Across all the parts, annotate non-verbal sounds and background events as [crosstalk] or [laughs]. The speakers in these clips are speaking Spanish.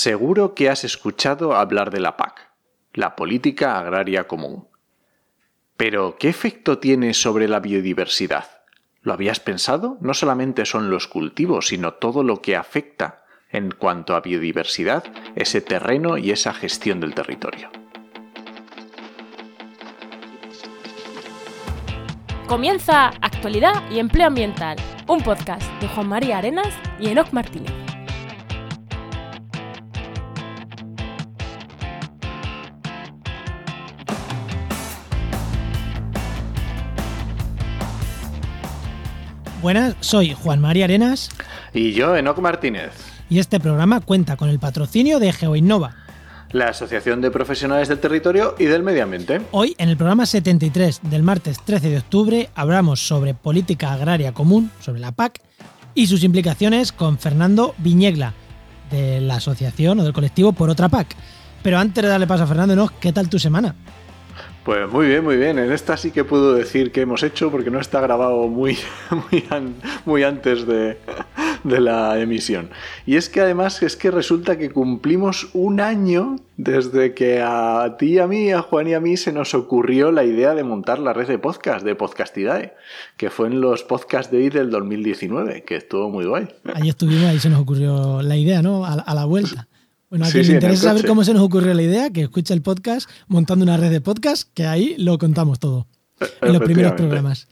Seguro que has escuchado hablar de la PAC, la Política Agraria Común. Pero, ¿qué efecto tiene sobre la biodiversidad? ¿Lo habías pensado? No solamente son los cultivos, sino todo lo que afecta en cuanto a biodiversidad, ese terreno y esa gestión del territorio. Comienza Actualidad y Empleo Ambiental, un podcast de Juan María Arenas y Enoc Martínez. Buenas, soy Juan María Arenas. Y yo, Enoc Martínez. Y este programa cuenta con el patrocinio de GeoInnova. La Asociación de Profesionales del Territorio y del Medio Ambiente. Hoy, en el programa 73 del martes 13 de octubre, hablamos sobre política agraria común, sobre la PAC, y sus implicaciones con Fernando Viñegla, de la asociación o del colectivo Por Otra PAC. Pero antes de darle paso a Fernando, ¿qué tal tu semana? Pues muy bien, muy bien. En esta sí que puedo decir que hemos hecho porque no está grabado muy, [laughs] muy, antes de, de, la emisión. Y es que además es que resulta que cumplimos un año desde que a ti, a mí, a Juan y a mí se nos ocurrió la idea de montar la red de podcast, de Podcastidae, que fue en los podcasts de hoy del 2019, que estuvo muy guay. Ahí estuvimos, ahí se nos ocurrió la idea, ¿no? a la vuelta. Bueno, a quien le interesa saber cómo se nos ocurrió la idea, que escuche el podcast montando una red de podcast, que ahí lo contamos todo. En los primeros programas.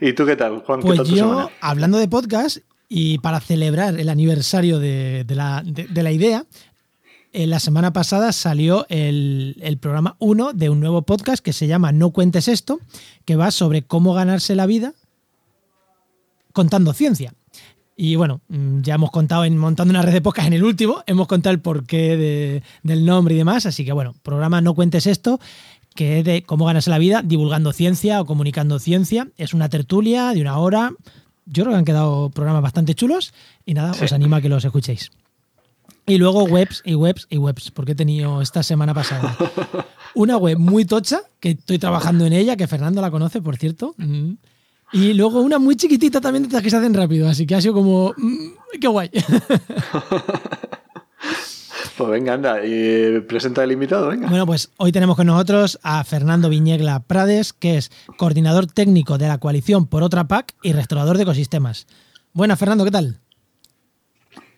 ¿Y tú qué tal, Juan? Pues yo, hablando de podcast, y para celebrar el aniversario de, la, idea, eh, la semana pasada salió el, el programa 1 de un nuevo podcast que se llama No cuentes esto, que va sobre cómo ganarse la vida contando ciencia. Y bueno, mm, ya hemos contado en montando una red de podcast en el último, hemos contado el porqué del nombre y demás, así que bueno, programa No Cuentes Esto, que es de cómo ganarse la vida divulgando ciencia o comunicando ciencia. Es una tertulia de una hora. Yo creo que han quedado programas bastante chulos y nada, os animo a que los escuchéis. Y luego webs y webs y webs, porque he tenido esta semana pasada [laughs] una web muy tocha, que estoy trabajando en ella, que Fernando la conoce, por cierto. Mm. Y luego una muy chiquitita también de estas que se hacen rápido, así que ha sido como. Mm, ¡Qué guay! [laughs] Pues venga, anda, y presenta el invitado, venga. Bueno, pues hoy tenemos con nosotros a Fernando Viñegla Prades, que es coordinador técnico de la coalición por otra PAC y restaurador de ecosistemas. Buenas, Fernando, ¿qué tal?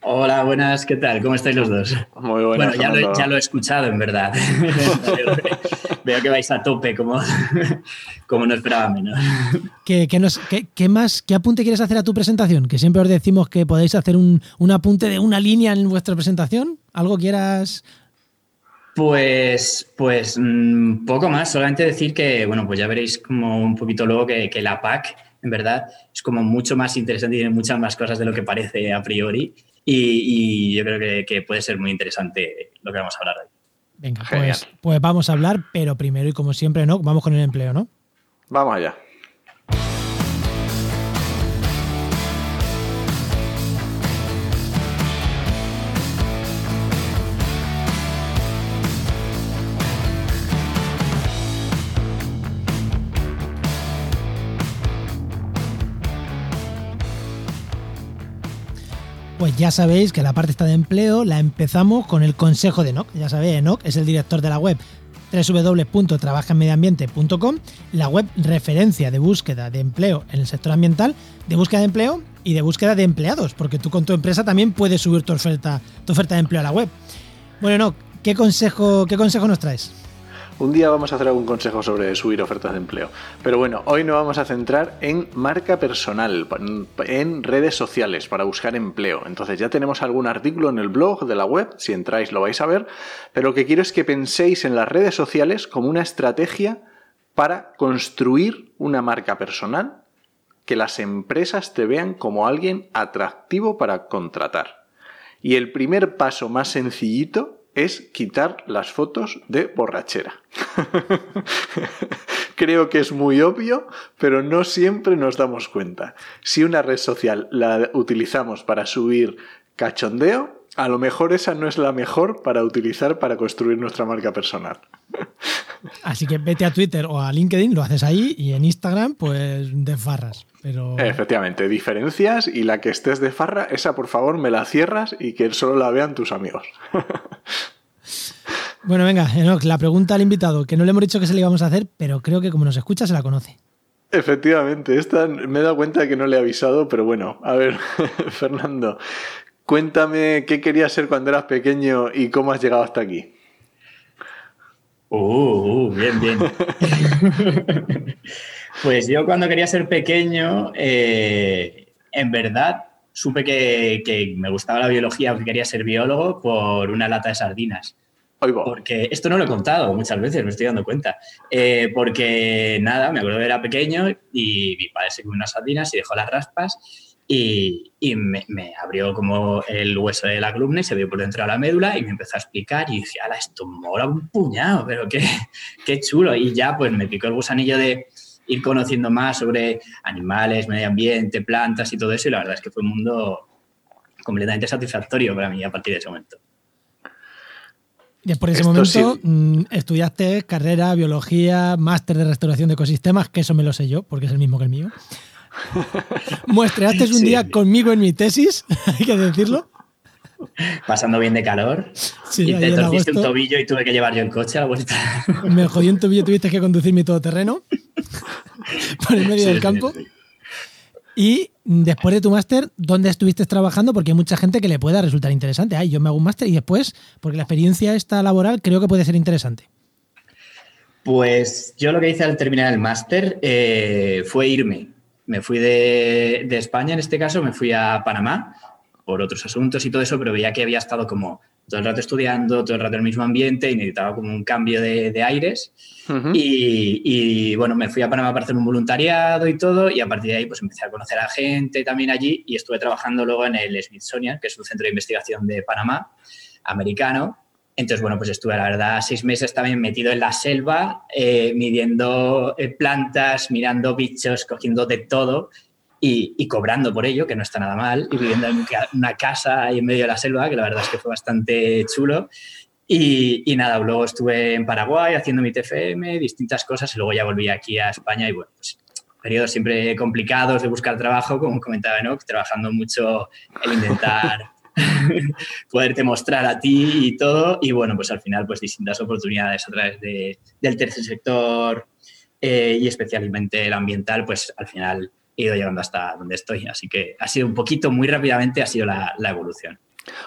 Hola, buenas, ¿qué tal? ¿Cómo estáis los dos? Muy buenas. Bueno, ya lo, he escuchado, en verdad. [laughs] [laughs] Veo que vais a tope, como, [laughs] como no esperaba menos. ¿Qué, qué, más, ¿Qué apunte quieres hacer a tu presentación? Que siempre os decimos que podéis hacer un, apunte de una línea en vuestra presentación. ¿Algo quieras pues, pues mm, poco más, solamente decir que, bueno, pues ya veréis como un poquito luego que, que, la PAC, en verdad, es como mucho más interesante y tiene muchas más cosas de lo que parece a priori. Y, yo creo que, puede ser muy interesante lo que vamos a hablar hoy. Venga, pues, pues vamos a hablar, pero primero y como siempre, ¿no? Vamos con el empleo, ¿no? Vamos allá. Pues ya sabéis que la parte esta de empleo la empezamos con el consejo de Enoch. Ya sabéis, Enoch es el director de la web www.trabajaenmedioambiente.com, la web referencia de búsqueda de empleo en el sector ambiental, de búsqueda de empleo y de búsqueda de empleados, porque tú con tu empresa también puedes subir tu oferta, tu oferta de empleo a la web. Bueno, Enoch, ¿qué consejo, qué consejo nos traes? Un día vamos a hacer algún consejo sobre subir ofertas de empleo. Pero bueno, hoy nos vamos a centrar en marca personal, en redes sociales para buscar empleo. Entonces ya tenemos algún artículo en el blog de la web, si entráis lo vais a ver, pero lo que quiero es que penséis en las redes sociales como una estrategia para construir una marca personal, que las empresas te vean como alguien atractivo para contratar. Y el primer paso más sencillito es quitar las fotos de borrachera. [laughs] Creo que es muy obvio, pero no siempre nos damos cuenta. Si una red social la utilizamos para subir cachondeo, a lo mejor esa no es la mejor para utilizar para construir nuestra marca personal. [laughs] Así que vete a Twitter o a LinkedIn, lo haces ahí y en Instagram, pues de farras. Pero... Efectivamente, diferencias y la que estés de farra, esa por favor me la cierras y que solo la vean tus amigos. [laughs] bueno, venga, Enoch, la pregunta al invitado, que no le hemos dicho que se le íbamos a hacer, pero creo que como nos escucha se la conoce. Efectivamente, esta me he dado cuenta de que no le he avisado, pero bueno, a ver, [laughs] Fernando, cuéntame qué querías ser cuando eras pequeño y cómo has llegado hasta aquí. Uh, uh bien, bien. [laughs] pues yo cuando quería ser pequeño, eh, en verdad supe que, que, me gustaba la biología o que quería ser biólogo por una lata de sardinas. Porque esto no lo he contado muchas veces, me estoy dando cuenta. Eh, porque nada, me acuerdo que era pequeño y mi padre se comió unas sardinas y dejó las raspas y, me, abrió como el hueso de la columna y se vio por dentro de la médula y me empezó a explicar y dije, ala, esto mola un puñado, pero qué, [laughs] qué chulo. Y ya pues me picó el gusanillo de ir conociendo más sobre animales, medio ambiente, plantas y todo eso y la verdad es que fue un mundo completamente satisfactorio para mí a partir de ese momento. Después de ese momento mm, estudiaste carrera, biología, máster de restauración de ecosistemas, que eso me lo sé yo, porque es el mismo que el mío. Muestreaste un día conmigo en mi tesis, [laughs] hay que decirlo. Pasando bien de calor. y te torciste un tobillo y tuve que llevar yo el coche a la vuelta. [laughs] Me jodí un tobillo, tuviste que conducir mi todoterreno [laughs] por el medio del campo. Y después de tu máster, ¿dónde estuviste trabajando? Porque hay mucha gente que le pueda resultar interesante. Ay, yo me hago un máster y después, porque la experiencia esta laboral creo que puede ser interesante. Pues yo lo que hice al terminar el máster eh, fue irme. Me fui de, de España, en este caso, me fui a Panamá por otros asuntos y todo eso, pero veía que había estado como todo el rato estudiando, todo el rato en el mismo ambiente y necesitaba como un cambio de, aires. y, bueno, me fui a Panamá para hacer un voluntariado y todo, y a partir de ahí pues empecé a conocer a gente también allí y estuve trabajando luego en el Smithsonian, que es un centro de investigación de Panamá, americano. Entonces, bueno, pues estuve, la verdad, seis meses también metido en la selva, eh, midiendo eh, plantas, mirando bichos, cogiendo de todo y, cobrando por ello, que no está nada mal, y viviendo en una casa ahí en medio de la selva, que la verdad es que fue bastante chulo. Y, nada, luego estuve en Paraguay haciendo mi TFM, distintas cosas, y luego ya volví aquí a España y bueno, pues periodos siempre complicados de buscar trabajo, como comentaba Enoch, trabajando mucho en intentar [laughs] poderte mostrar a ti y todo, y bueno, pues al final pues distintas oportunidades a través de, del tercer sector eh, y especialmente el ambiental, pues al final he ido llegando hasta donde estoy. Así que ha sido un poquito, muy rápidamente, ha sido la, evolución.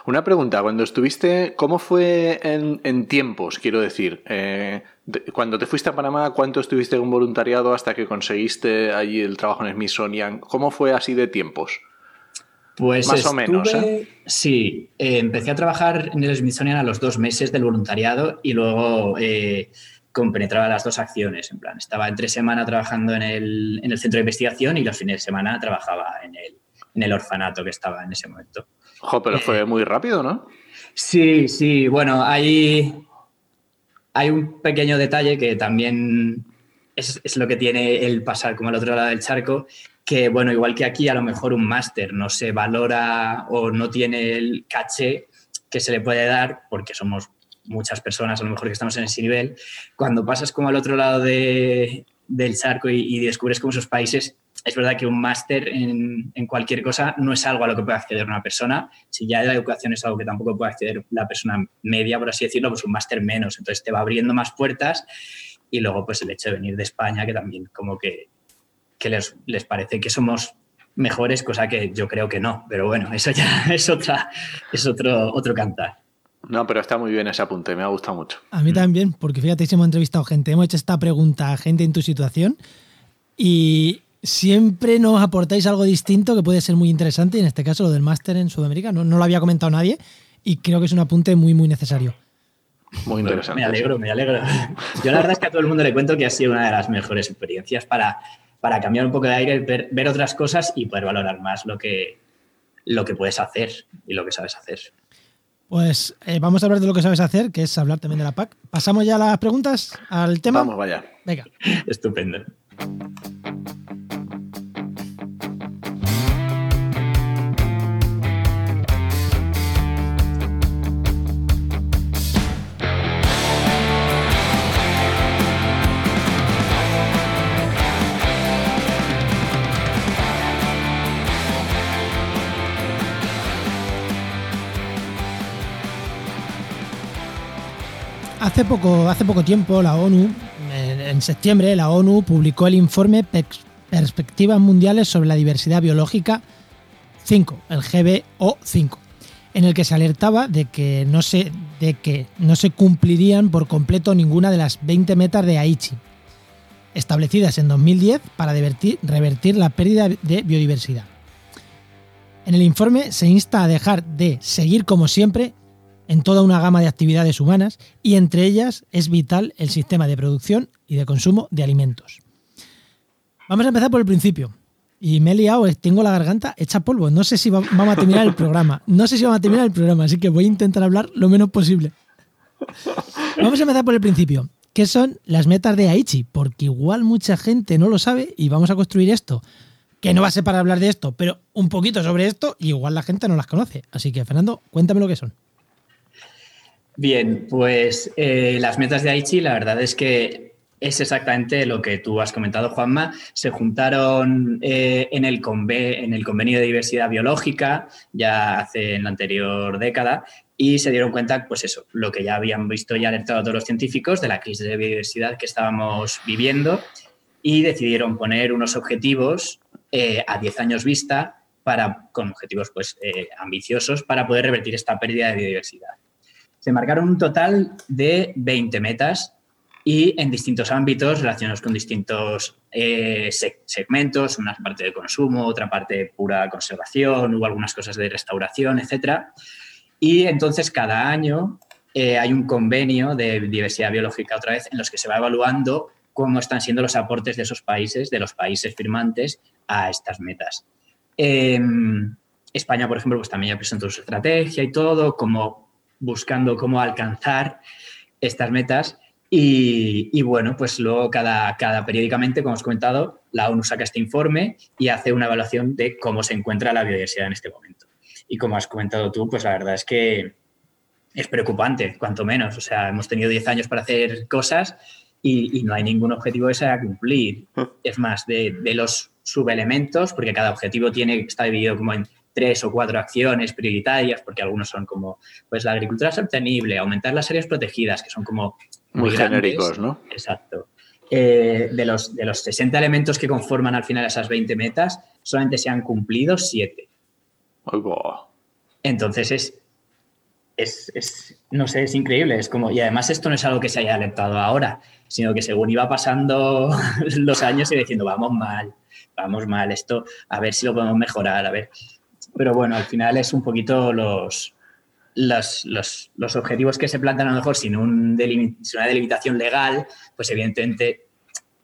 Una pregunta, cuando estuviste, ¿cómo fue en, tiempos? Quiero decir, eh, cuando te fuiste a Panamá, ¿cuánto estuviste en voluntariado hasta que conseguiste allí el trabajo en Smithsonian? ¿Cómo fue así de tiempos? Pues más o menos. ¿eh? Sí, eh, empecé a trabajar en el Smithsonian a los dos meses del voluntariado y luego compenetraba las dos acciones. En plan, estaba entre semana trabajando en el, en el, centro de investigación y los fines de semana trabajaba en el, en el orfanato que estaba en ese momento. Jo, pero fue eh, muy rápido, ¿no? Sí, sí. Bueno, hay, hay un pequeño detalle que también es, es, lo que tiene el pasar como al otro lado del charco, que bueno, igual que aquí a lo mejor un máster no se valora o no tiene el caché que se le puede dar porque somos muchas personas a lo mejor que estamos en ese nivel, cuando pasas como al otro lado de, del charco y, descubres como esos países, es verdad que un máster en, en, cualquier cosa no es algo a lo que puede acceder una persona. Si ya la educación es algo que tampoco puede acceder la persona media, por así decirlo, pues un máster menos. Entonces te va abriendo más puertas y luego pues el hecho de venir de España, que también como que, que les, les parece que somos mejores, cosa que yo creo que no. Pero bueno, eso ya [laughs] es, otra, es otro, otro cantar. No, pero está muy bien ese apunte, me ha gustado mucho. A mí también, porque fíjate, hemos entrevistado gente, hemos hecho esta pregunta a gente en tu situación y siempre nos aportáis algo distinto que puede ser muy interesante y en este caso lo del máster en Sudamérica no, lo había comentado nadie y creo que es un apunte muy, muy necesario. Muy interesante. Me alegro, me alegro. Yo la verdad es que a todo el mundo le cuento que ha sido una de las mejores experiencias para, para cambiar un poco de aire, ver, ver otras cosas y poder valorar más lo que, lo que puedes hacer y lo que sabes hacer. Pues eh, vamos a hablar de lo que sabes hacer, que es hablar también de la PAC. ¿Pasamos ya a las preguntas al tema? Vamos, vaya. Venga. [laughs] Estupendo. Hace poco, hace poco tiempo la ONU, en, septiembre, la ONU publicó el informe Perspectivas Mundiales sobre la Diversidad Biológica 5, el GBO5, en el que se alertaba de que no se, de que no se cumplirían por completo ninguna de las 20 metas de Aichi, establecidas en 2010 para revertir la pérdida de biodiversidad. En el informe se insta a dejar de seguir como siempre en toda una gama de actividades humanas y entre ellas es vital el sistema de producción y de consumo de alimentos. Vamos a empezar por el principio. Y me he liado, eh, tengo la garganta hecha polvo. No sé si va- vamos a terminar el programa. No sé si vamos a terminar el programa, así que voy a intentar hablar lo menos posible. Vamos a empezar por el principio. ¿Qué son las metas de Aichi? Porque igual mucha gente no lo sabe y vamos a construir esto. Que no va a ser para hablar de esto, pero un poquito sobre esto y igual la gente no las conoce. Así que, Fernando, cuéntame lo que son. Bien, pues eh, las metas de Aichi, la verdad es que es exactamente lo que tú has comentado, Juanma. Se juntaron eh, en, el conve- en el convenio de diversidad biológica ya hace en la anterior década y se dieron cuenta, pues eso, lo que ya habían visto y alertado todos los científicos de la crisis de biodiversidad que estábamos viviendo y decidieron poner unos objetivos eh, a 10 años vista para, con objetivos pues, eh, ambiciosos para poder revertir esta pérdida de biodiversidad. Se marcaron un total de 20 metas y en distintos ámbitos relacionados con distintos eh, se- segmentos, una parte de consumo, otra parte pura conservación, hubo algunas cosas de restauración, etcétera. Y entonces cada año eh, hay un convenio de diversidad biológica otra vez en los que se va evaluando cómo están siendo los aportes de esos países, de los países firmantes a estas metas. Eh, España, por ejemplo, pues también ya presentó su estrategia y todo, como buscando cómo alcanzar estas metas. Y, y bueno, pues luego cada, cada periódicamente, como os he comentado, la ONU saca este informe y hace una evaluación de cómo se encuentra la biodiversidad en este momento. Y como has comentado tú, pues la verdad es que es preocupante, cuanto menos. O sea, hemos tenido 10 años para hacer cosas y, y no hay ningún objetivo que se haya cumplir. Es más, de, de los subelementos, porque cada objetivo tiene, está dividido como en tres o cuatro acciones prioritarias, porque algunos son como pues la agricultura sostenible, aumentar las áreas protegidas, que son como Muy genéricos, ¿no? Exacto. Eh, de, los, de los 60 elementos que conforman al final esas 20 metas, solamente se han cumplido 7. Ay, buah. Entonces es, es, es, no sé, es increíble. Es como, y además esto no es algo que se haya alertado ahora, sino que según iba pasando [laughs] los años y diciendo, vamos mal, vamos mal, esto, a ver si lo podemos mejorar, a ver. Pero bueno, al final es un poquito los, los, los, los objetivos que se plantean a lo mejor sin, un delimi- sin una delimitación legal, pues evidentemente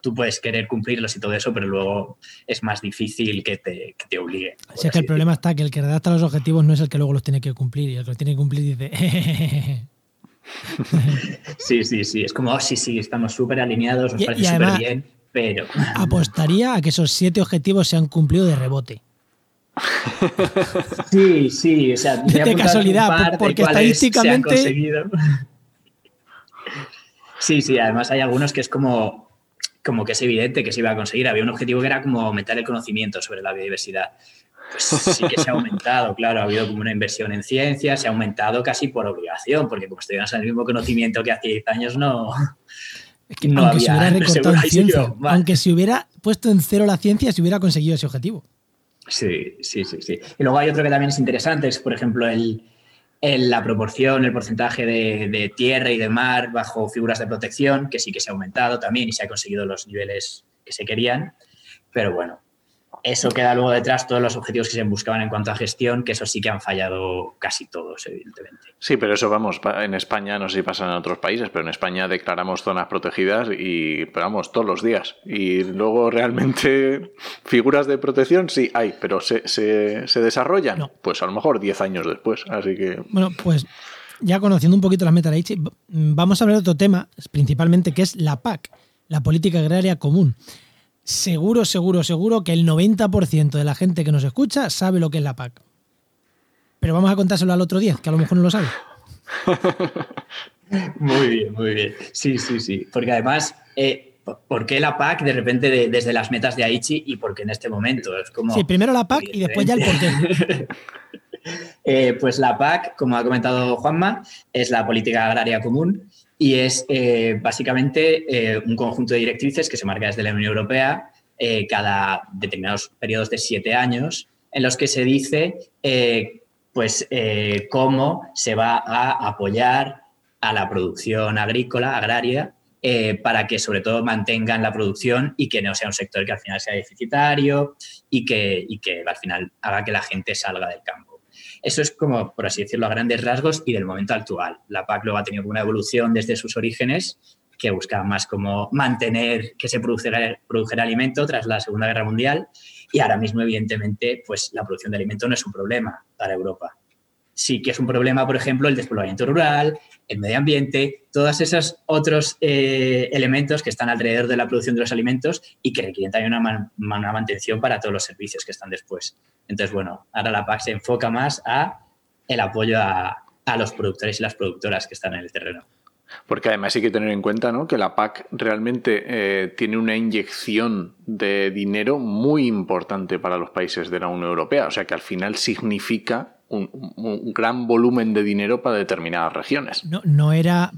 tú puedes querer cumplirlos y todo eso, pero luego es más difícil que te, que te obligue. Si es que el problema está que el que redacta los objetivos no es el que luego los tiene que cumplir y el que los tiene que cumplir dice... [laughs] Sí, sí, sí. Es como, oh, sí, sí, estamos súper alineados, nos Y- parece súper bien, pero [laughs] Apostaría a que esos siete objetivos se han cumplido de rebote. [laughs] sí, sí, o sea, De casualidad, par de porque cuáles se han estadísticamente-. Sí, sí, además hay algunos que es como, como que es evidente que se iba a conseguir. Había un objetivo que era como aumentar el conocimiento sobre la biodiversidad. Pues sí que se ha aumentado, [laughs] claro, ha habido como una inversión en ciencia, se ha aumentado casi por obligación, porque como estudiamos el mismo conocimiento que hace 10 años, no, Es que No aunque se había- hubiera [laughs] recortado ahí sí que ciencia, no, aunque se hubiera puesto en cero la ciencia, se hubiera conseguido ese objetivo. Sí, sí, sí, sí. Y luego hay otro que también es interesante, es por ejemplo el, la proporción, el porcentaje de, de tierra y de mar bajo figuras de protección, que sí que se ha aumentado también y se ha conseguido los niveles que se querían. Pero bueno, eso queda luego detrás todos los objetivos que se buscaban en cuanto a gestión, que eso sí que han fallado casi todos, evidentemente. Sí, pero eso vamos, en España, no sé si pasa en otros países, pero en España declaramos zonas protegidas y, pero vamos, todos los días. Y luego realmente [laughs] figuras de protección sí hay, pero ¿se, se, se desarrollan? No. Pues a lo mejor 10 años después, así que... Bueno, pues ya conociendo un poquito las v- vamos a hablar de otro tema, principalmente, que es la PAC, la Política Agraria Común. Seguro, seguro, seguro que el 90% de la gente que nos escucha sabe lo que es la PAC. Pero vamos a contárselo al otro 10, que a lo mejor no lo sabe. [laughs] Muy bien, muy bien. Sí, sí, sí. Porque además, eh, ¿por qué la PAC de repente de- desde las metas de Aichi y por qué en este momento? Es como... Sí, primero la PAC y después ya el porqué. [laughs] Eh, pues la PAC, como ha comentado Juanma, es la política agraria común y es eh, básicamente un conjunto de directrices que se marca desde la Unión Europea cada determinados periodos de siete años en los que se dice pues cómo se va a apoyar a la producción agrícola, agraria, eh, para que sobre todo mantengan la producción y que no sea un sector que al final sea deficitario y que, y que al final haga que la gente salga del campo. Eso es como, por así decirlo, a grandes rasgos y del momento actual. La PAC luego ha tenido una evolución desde sus orígenes que buscaba más como mantener que se produjera, produjera alimento tras la Segunda Guerra Mundial y ahora mismo, evidentemente, pues la producción de alimento no es un problema para Europa sí que es un problema, por ejemplo, el despoblamiento rural, el medio ambiente, todos esos otros eh, elementos que están alrededor de la producción de los alimentos y que requieren también una, mantención para todos los servicios que están después. Entonces, bueno, ahora la PAC se enfoca más a el apoyo a, los productores y las productoras que están en el terreno. Porque además hay que tener en cuenta ¿no? que la PAC realmente eh, tiene una inyección de dinero muy importante para los países de la Unión Europea. O sea que al final significa un, gran volumen de dinero para determinadas regiones. No, no era,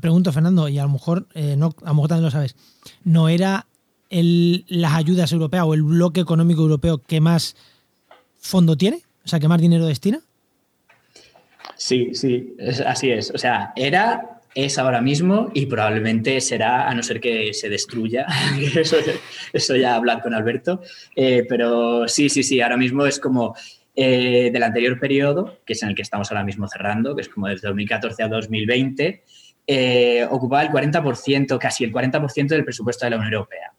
pregunto Fernando, y a lo mejor, eh, no, a lo mejor también lo sabes, ¿no era el, las ayudas europeas o el bloque económico europeo que más fondo tiene? O sea, que más dinero destina. Sí, sí, así es. O sea, era, es ahora mismo y probablemente será, a no ser que se destruya, [laughs] eso, eso ya hablar con Alberto, eh, pero sí, sí, sí, ahora mismo es como eh, del anterior periodo, que es en el que estamos ahora mismo cerrando, que es como desde 2014 a 2020, eh, ocupaba el 40%, casi el 40% del presupuesto de la Unión Europea.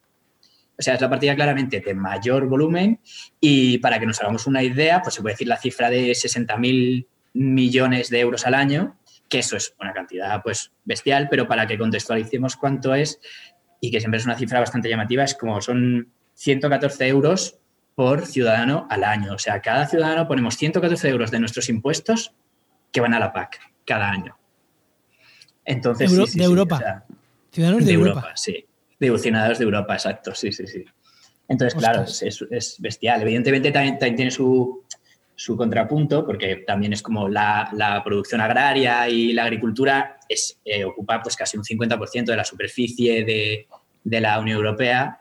O sea, es la partida claramente de mayor volumen y para que nos hagamos una idea, pues se puede decir la cifra de 60.000 millones de euros al año, que eso es una cantidad pues bestial, pero para que contextualicemos cuánto es y que siempre es una cifra bastante llamativa, es como son 114 euros por ciudadano al año. O sea, cada ciudadano ponemos 114 euros de nuestros impuestos que van a la PAC cada año. Entonces, de Europa. ciudadanos de, Europa. Sí, de ciudadanos de Europa, exacto, sí, sí, sí. Entonces, claro, es, bestial. Evidentemente también, tiene su, contrapunto, porque también es como la, producción agraria y la agricultura es, eh, ocupa pues casi un 50% de la superficie de, de la Unión Europea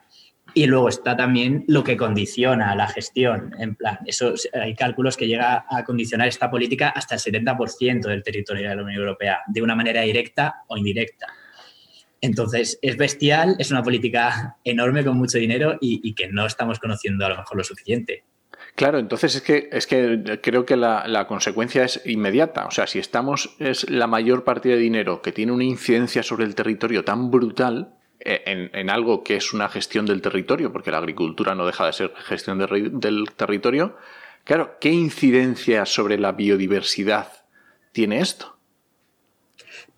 y luego está también lo que condiciona la gestión. En plan, eso, hay cálculos que llega a condicionar esta política hasta el 70% del territorio de la Unión Europea, de una manera directa o indirecta. Entonces, es bestial, es una política enorme con mucho dinero y, que no estamos conociendo a lo mejor lo suficiente. Claro, entonces es que, es que creo que la, la, consecuencia es inmediata. O sea, si estamos, es la mayor partida de dinero que tiene una incidencia sobre el territorio tan brutal, eh, en, algo que es una gestión del territorio, porque la agricultura no deja de ser gestión del territorio, claro, ¿qué incidencia sobre la biodiversidad tiene esto?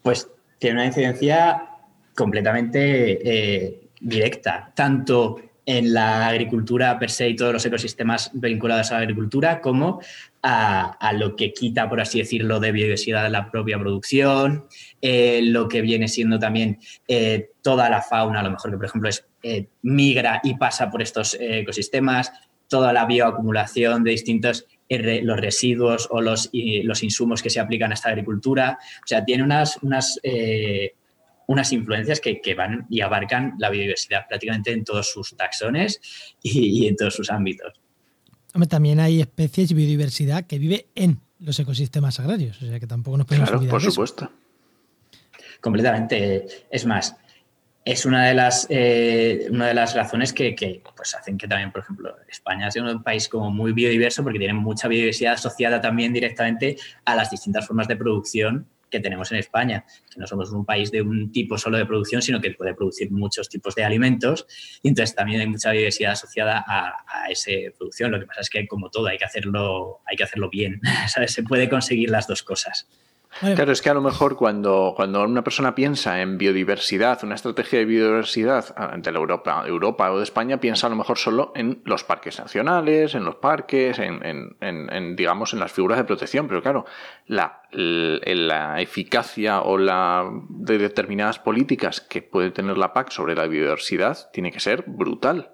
Pues tiene una incidencia completamente eh, directa, tanto en la agricultura per se y todos los ecosistemas vinculados a la agricultura, como a, lo que quita, por así decirlo, de biodiversidad de la propia producción, eh, lo que viene siendo también eh, toda la fauna, a lo mejor que, por ejemplo, es, eh, migra y pasa por estos ecosistemas, toda la bioacumulación de distintos los residuos o los, los insumos que se aplican a esta agricultura. O sea, tiene unas, unas unas influencias que, van y abarcan la biodiversidad prácticamente en todos sus taxones y, en todos sus ámbitos. también hay especies y biodiversidad que vive en los ecosistemas agrarios, o sea que tampoco nos podemos claro, por supuesto. Completamente. Es más, es una de las, eh, una de las razones que, pues hacen que también, por ejemplo, España sea un país como muy biodiverso porque tiene mucha biodiversidad asociada también directamente a las distintas formas de producción que tenemos en España, que no somos un país de un tipo solo de producción, sino que puede producir muchos tipos de alimentos. Y entonces también hay mucha diversidad asociada a, esa producción. Lo que pasa es que, como todo, hay que hacerlo, hay que hacerlo bien. [laughs] Se puede conseguir las dos cosas. Claro, es que a lo mejor cuando, cuando una persona piensa en biodiversidad, una estrategia de biodiversidad ante la Europa, Europa o de España, piensa a lo mejor solo en los parques nacionales, en los parques, en, digamos, en las figuras de protección. Pero claro, la, la, eficacia o la de determinadas políticas que puede tener la PAC sobre la biodiversidad tiene que ser brutal.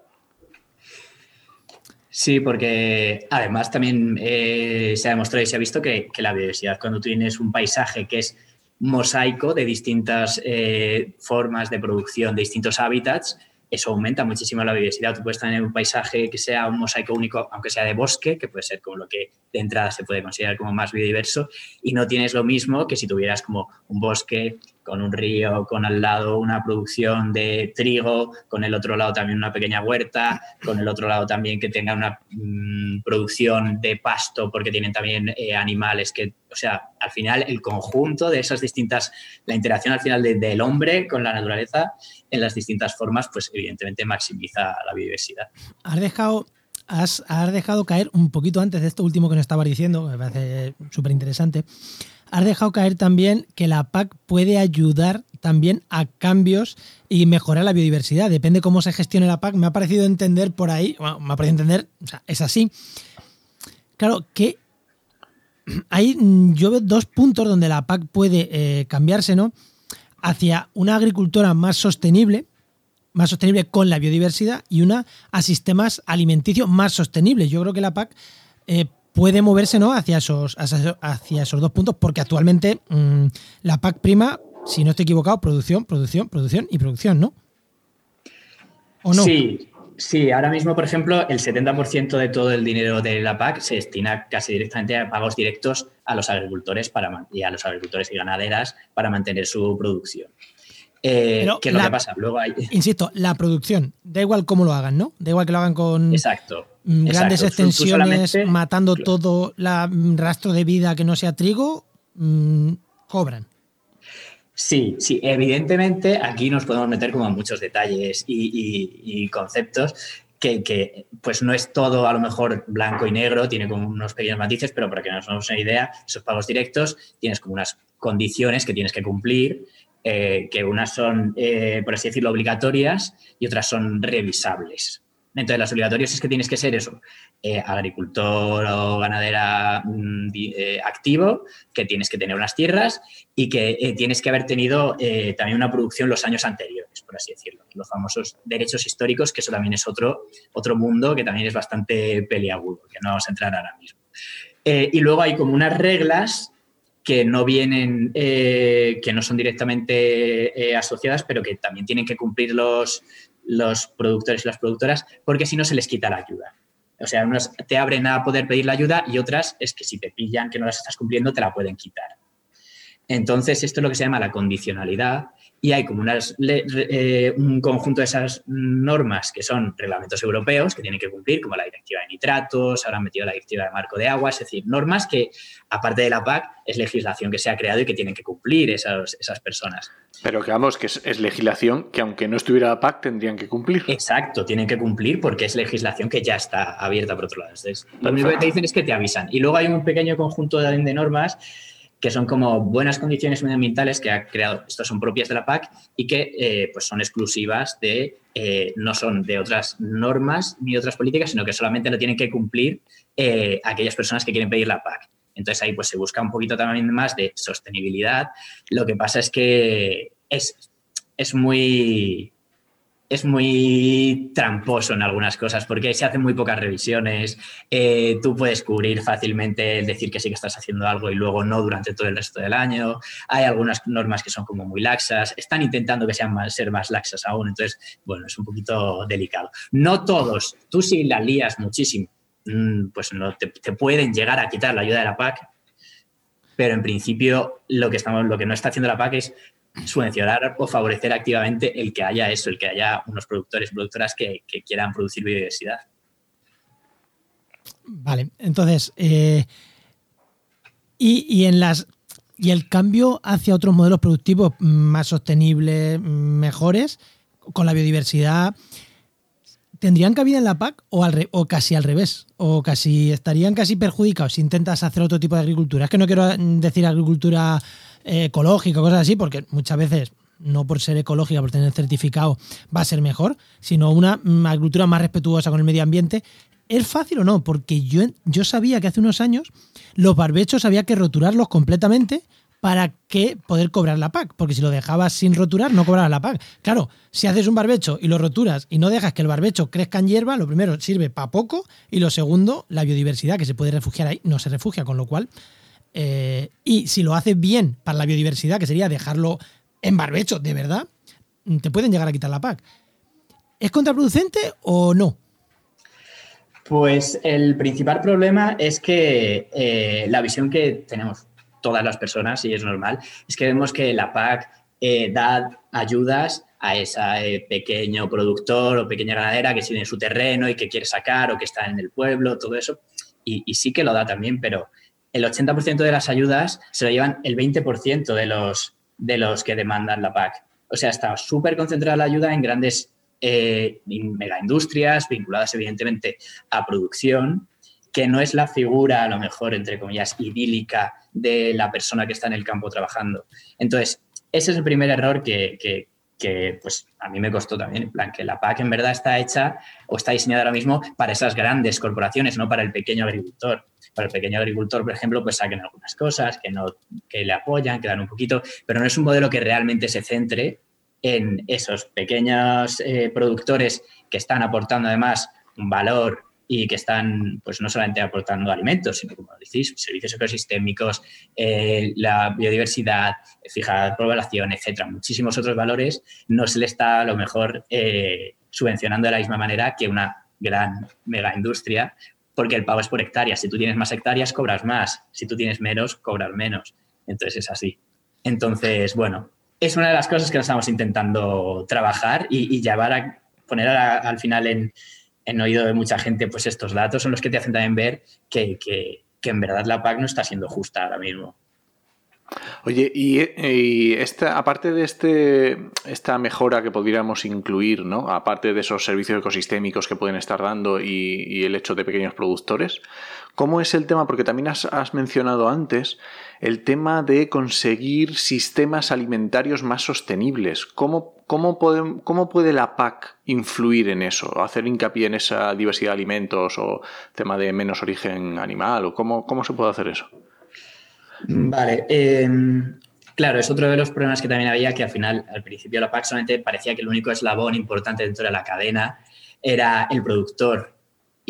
Sí, porque además también eh, se ha demostrado y se ha visto que, la biodiversidad, cuando tienes un paisaje que es mosaico de distintas eh, formas de producción, de distintos hábitats, eso aumenta muchísimo la biodiversidad. Tú puedes tener un paisaje que sea un mosaico único, aunque sea de bosque, que puede ser como lo que de entrada se puede considerar como más biodiverso, y no tienes lo mismo que si tuvieras como un bosque con un río, con al lado una producción de trigo, con el otro lado también una pequeña huerta, con el otro lado también que tenga una mm, producción de pasto porque tienen también eh, animales que, o sea, al final el conjunto de esas distintas, la interacción al final del hombre con la naturaleza en las distintas formas, pues evidentemente maximiza la biodiversidad. Has dejado Has, has, dejado caer un poquito antes de esto último que nos estabas diciendo, me parece súper interesante, has dejado caer también que la PAC puede ayudar también a cambios y mejorar la biodiversidad. Depende cómo se gestione la PAC. Me ha parecido entender por ahí, me ha parecido entender, o sea, es así. Claro, que [clears throat] hay, yo veo dos puntos donde la PAC puede eh, cambiarse, ¿no? Hacia una agricultura más sostenible, más sostenible con la biodiversidad y una a sistemas alimenticios más sostenibles. Yo creo que la PAC eh, puede moverse ¿no? hacia, esos, hacia esos dos puntos, porque actualmente mm, la PAC prima, si no estoy equivocado, producción, producción, producción y producción, ¿no? ¿O no? Sí, sí, ahora mismo, por ejemplo, el 70% de todo el dinero de la PAC se destina casi directamente a pagos directos a los agricultores para, a los agricultores y ganaderas para mantener su producción. Eh, ¿Qué es lo que pasa? Luego hay... [laughs] Insisto, la producción, da igual cómo lo hagan, ¿no? Da igual que lo hagan con. Exacto. Mm, grandes extensiones, matando todo la mm, rastro de vida que no sea trigo, mm, cobran. Sí, sí, evidentemente aquí nos podemos meter como muchos detalles y, conceptos que, pues no es todo a lo mejor blanco y negro, tiene como unos pequeños matices, pero para que nos hagamos una idea, esos pagos directos tienes como unas condiciones que tienes que cumplir, eh, que unas son, eh, por así decirlo, obligatorias y otras son revisables. Entonces, las obligatorias es que tienes que ser eso, eh, agricultor o ganadera mm, eh, activo, que tienes que tener unas tierras y que tienes que haber tenido también una producción los años anteriores, por así decirlo. Los famosos derechos históricos, que eso también es otro, otro mundo que también es bastante peliagudo, que no vamos a entrar ahora mismo. y luego hay como unas reglas que no vienen, que no son directamente asociadas, pero que también tienen que cumplir los, los productores y las productoras, porque si no se les quita la ayuda. O sea, unas te abren a poder pedir la ayuda y otras es que si te pillan que no las estás cumpliendo, te la pueden quitar. Entonces, esto es lo que se llama la condicionalidad y hay como unas, eh, un conjunto de esas normas que son reglamentos europeos que tienen que cumplir, como la directiva de nitratos, ahora han metido la directiva de marco de agua, es decir, normas que, aparte de la PAC, es legislación que se ha creado y que tienen que cumplir esas, esas personas. Pero que vamos, que es, legislación que aunque no estuviera la PAC tendrían que cumplir. Exacto, tienen que cumplir porque es legislación que ya está abierta por otro lado. Entonces, lo único que te dicen es que te avisan. Y luego hay un pequeño conjunto de, de normas que son como buenas condiciones medioambientales que ha creado, estas son propias de la PAC y que eh, pues son exclusivas de, eh, no son de otras normas ni de otras políticas, sino que solamente lo tienen que cumplir eh, aquellas personas que quieren pedir la PAC. Entonces ahí pues se busca un poquito también más de sostenibilidad. Lo que pasa es que es, es muy es muy tramposo en algunas cosas porque se hacen muy pocas revisiones. Eh, tú puedes cubrir fácilmente el decir que sí que estás haciendo algo y luego no durante todo el resto del año. Hay algunas normas que son como muy laxas. Están intentando que sean más, ser más laxas aún. Entonces, bueno, es un poquito delicado. No todos. Tú si la lías muchísimo, mm, pues no te, te pueden llegar a quitar la ayuda de la PAC. Pero en principio lo que, estamos, lo que no está haciendo la PAC es subvencionar o favorecer activamente el que haya eso, el que haya unos productores y productoras que, quieran producir biodiversidad. Vale, entonces, eh, y, en las y el cambio hacia otros modelos productivos más sostenibles, mejores, con la biodiversidad, ¿tendrían cabida en la PAC o, al o casi al revés? ¿O casi estarían casi perjudicados si intentas hacer otro tipo de agricultura? Es que no quiero decir agricultura ecológica, cosas así, porque muchas veces no por ser ecológica, por tener certificado, va a ser mejor, sino una agricultura más respetuosa con el medio ambiente. ¿Es fácil o no? Porque yo, yo sabía que hace unos años los barbechos había que roturarlos completamente para que poder cobrar la PAC, porque si lo dejabas sin roturar no cobrabas la PAC. Claro, si haces un barbecho y lo roturas y no dejas que el barbecho crezca en hierba, lo primero sirve para poco y lo segundo, la biodiversidad que se puede refugiar ahí no se refugia, con lo cual eh, y si lo haces bien para la biodiversidad, que sería dejarlo en barbecho, de verdad, te pueden llegar a quitar la PAC. ¿Es contraproducente o no? Pues el principal problema es que eh, la visión que tenemos todas las personas, y es normal, es que vemos que la PAC eh, da ayudas a ese pequeño productor o pequeña ganadera que tiene su terreno y que quiere sacar o que está en el pueblo, todo eso. y sí que lo da también, pero el 80% de las ayudas se lo llevan el 20% de los, de los que demandan la PAC. O sea, está súper concentrada la ayuda en grandes eh, megaindustrias vinculadas evidentemente a producción, que no es la figura, a lo mejor, entre comillas, idílica de la persona que está en el campo trabajando. Entonces, ese es el primer error que, que, que pues a mí me costó también, en plan, que la PAC en verdad está hecha o está diseñada ahora mismo para esas grandes corporaciones, no para el pequeño agricultor. Para el pequeño agricultor, por ejemplo, pues saquen algunas cosas que, no, que le apoyan, que dan un poquito, pero no es un modelo que realmente se centre en esos pequeños eh, productores que están aportando además un valor y que están pues no solamente aportando alimentos, sino como decís, servicios ecosistémicos, eh, la biodiversidad, fijar población, etcétera, muchísimos otros valores, no se le está a lo mejor eh, subvencionando de la misma manera que una gran mega industria, porque el pago es por hectáreas. Si tú tienes más hectáreas, cobras más. Si tú tienes menos, cobras menos. Entonces es así. Entonces, bueno, es una de las cosas que estamos intentando trabajar y, llevar a poner al final en, en oído de mucha gente, pues estos datos son los que te hacen también ver que, en verdad la PAC no está siendo justa ahora mismo. Oye, y, esta, aparte de este, esta mejora que podríamos incluir, ¿no? Aparte de esos servicios ecosistémicos que pueden estar dando y, el hecho de pequeños productores, ¿cómo es el tema? Porque también has mencionado antes el tema de conseguir sistemas alimentarios más sostenibles. ¿Cómo, cómo, cómo puede la PAC influir en eso? ¿Hacer hincapié en esa diversidad de alimentos o tema de menos origen animal? ¿O cómo, cómo se puede hacer eso? Vale. Em, claro, es otro de los problemas que también había, que al final, al principio la PAC solamente parecía que el único eslabón importante dentro de la cadena era el productor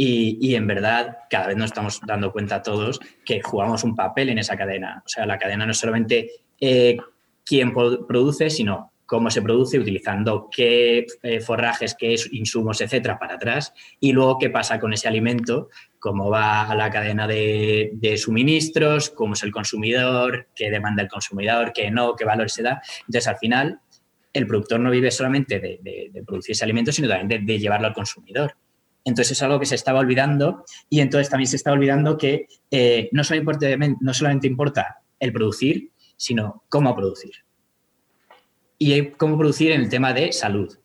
y, en verdad, cada vez nos estamos dando cuenta todos que jugamos un papel en esa cadena. O sea, la cadena no es solamente eh, quién produce, sino cómo se produce, utilizando qué eh, forrajes, qué insumos, etcétera, para atrás, y luego qué pasa con ese alimento, cómo va a la cadena de, suministros, cómo es el consumidor, qué demanda el consumidor, qué no, qué valor se da. Entonces, al final, el productor no vive solamente de, producir ese alimento, sino también de llevarlo al consumidor. Entonces es algo que se estaba olvidando y entonces también se está olvidando que eh, no, solamente importa el producir, sino cómo producir. Y cómo producir en el tema de salud.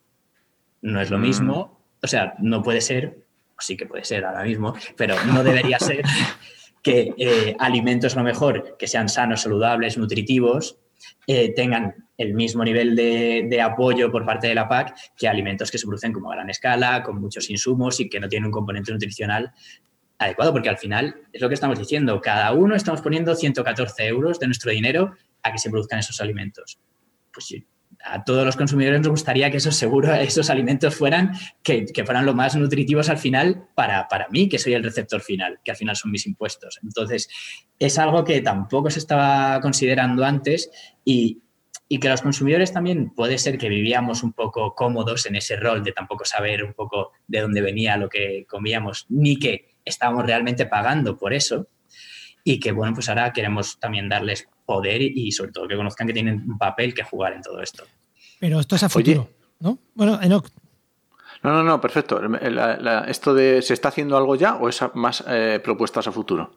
No es lo mm. mismo, o sea, no puede ser, sí que puede ser ahora mismo, pero no debería ser [laughs] que eh, alimentos lo mejor, que sean sanos, saludables, nutritivos, eh, tengan el mismo nivel de, apoyo por parte de la PAC que alimentos que se producen como a gran escala, con muchos insumos y que no tienen un componente nutricional adecuado, porque al final es lo que estamos diciendo, cada uno estamos poniendo 114 euros de nuestro dinero a que se produzcan esos alimentos. Pues a todos los consumidores nos gustaría que esos seguro, [laughs] esos alimentos fueran, que, fueran lo más nutritivos al final para, para, mí, que soy el receptor final, que al final son mis impuestos. Entonces, es algo que tampoco se estaba considerando antes y, y que los consumidores también puede ser que vivíamos un poco cómodos en ese rol de tampoco saber un poco de dónde venía lo que comíamos, ni que estábamos realmente pagando por eso. Y que, bueno, pues ahora queremos también darles poder y, sobre todo que conozcan que tienen un papel que jugar en todo esto. Pero esto es a futuro, ¿no? Bueno, Enoch. No, no, no, perfecto. ¿Esto de se está haciendo algo ya o es más eh, propuestas a futuro?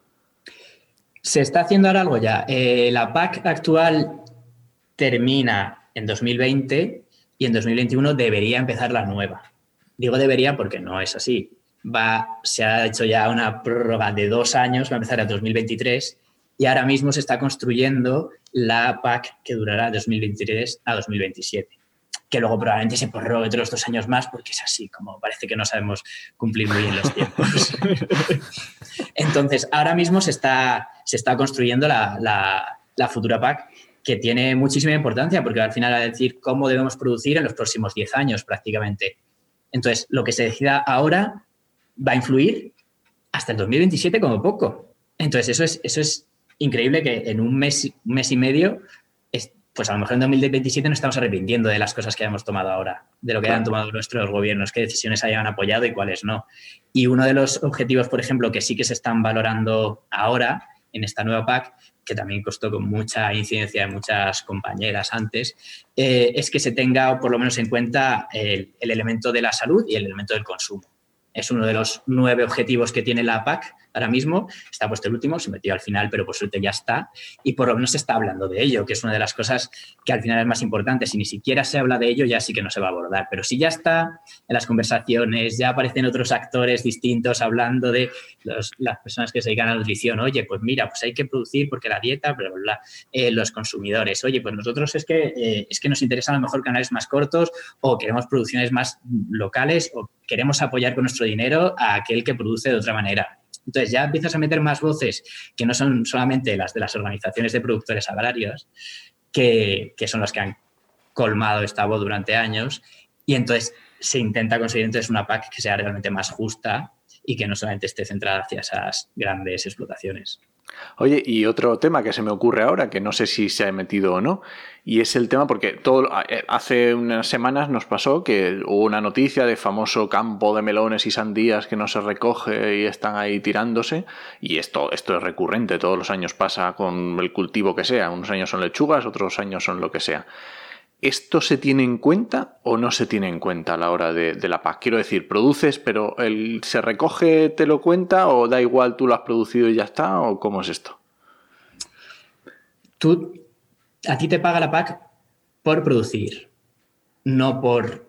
Se está haciendo ahora algo ya. Eh, la PAC actual termina en 2020 y en 2021 debería empezar la nueva. Digo debería porque no es así. Va, se ha hecho ya una prórroga de dos años, va a empezar en 2023 y ahora mismo se está construyendo la PAC que durará de 2023 a 2027 que luego probablemente se prorrogue otros dos años más porque es así, como parece que no sabemos cumplir muy bien los tiempos. [laughs] Entonces, ahora mismo se está, se está construyendo la, la, la futura PAC que tiene muchísima importancia porque al final va a decir cómo debemos producir en los próximos 10 años prácticamente. Entonces, lo que se decida ahora va a influir hasta el 2027 como poco. Entonces, eso es, eso es increíble que en un mes, un mes y medio, pues a lo mejor en 2027 nos estamos arrepintiendo de las cosas que hayamos tomado ahora, de lo que hayan tomado nuestros gobiernos, qué decisiones hayan apoyado y cuáles no. Y uno de los objetivos, por ejemplo, que sí que se están valorando ahora en esta nueva PAC, que también costó con mucha incidencia de muchas compañeras antes, eh, es que se tenga por lo menos en cuenta el elemento de la salud y el elemento del consumo. Es uno de los nueve objetivos que tiene la PAC ahora mismo. Está puesto el último, se metió al final, pero por suerte ya está. Y por lo menos se está hablando de ello, que es una de las cosas que al final es más importante. Si ni siquiera se habla de ello, ya sí que no se va a abordar. Pero si ya está en las conversaciones, ya aparecen otros actores distintos hablando de las personas que se dedican a la nutrición. Oye, pues mira, pues hay que producir porque la dieta, bla, bla, bla. Eh, los consumidores. Oye, pues nosotros es que, eh, es que nos interesan a lo mejor canales más cortos o queremos producciones más locales o queremos apoyar con nuestro dinero a aquel que produce de otra manera. Entonces ya empiezas a meter más voces que no son solamente las de las organizaciones de productores agrarios, que, son las que han colmado esta voz durante años, y entonces se intenta conseguir entonces una PAC que sea realmente más justa y que no solamente esté centrada hacia esas grandes explotaciones. Oye, y otro tema que se me ocurre ahora, que no sé si se ha metido o no, y es el tema porque todo eh, hace unas semanas nos pasó que hubo una noticia de famoso campo de melones y sandías que no se recoge y están ahí tirándose, y esto, esto es recurrente, todos los años pasa con el cultivo que sea, unos años son lechugas, otros años son lo que sea. ¿Esto se tiene en cuenta o no se tiene en cuenta a la hora de, la PAC? Quiero decir, produces, pero el se recoge, te lo cuenta o da igual, tú lo has producido y ya está, o cómo es esto? Tú, a ti te paga la PAC por producir, no por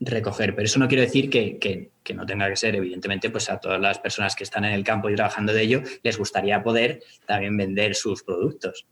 recoger, pero eso no quiere decir que, que, no tenga que ser, evidentemente, pues a todas las personas que están en el campo y trabajando de ello, les gustaría poder también vender sus productos.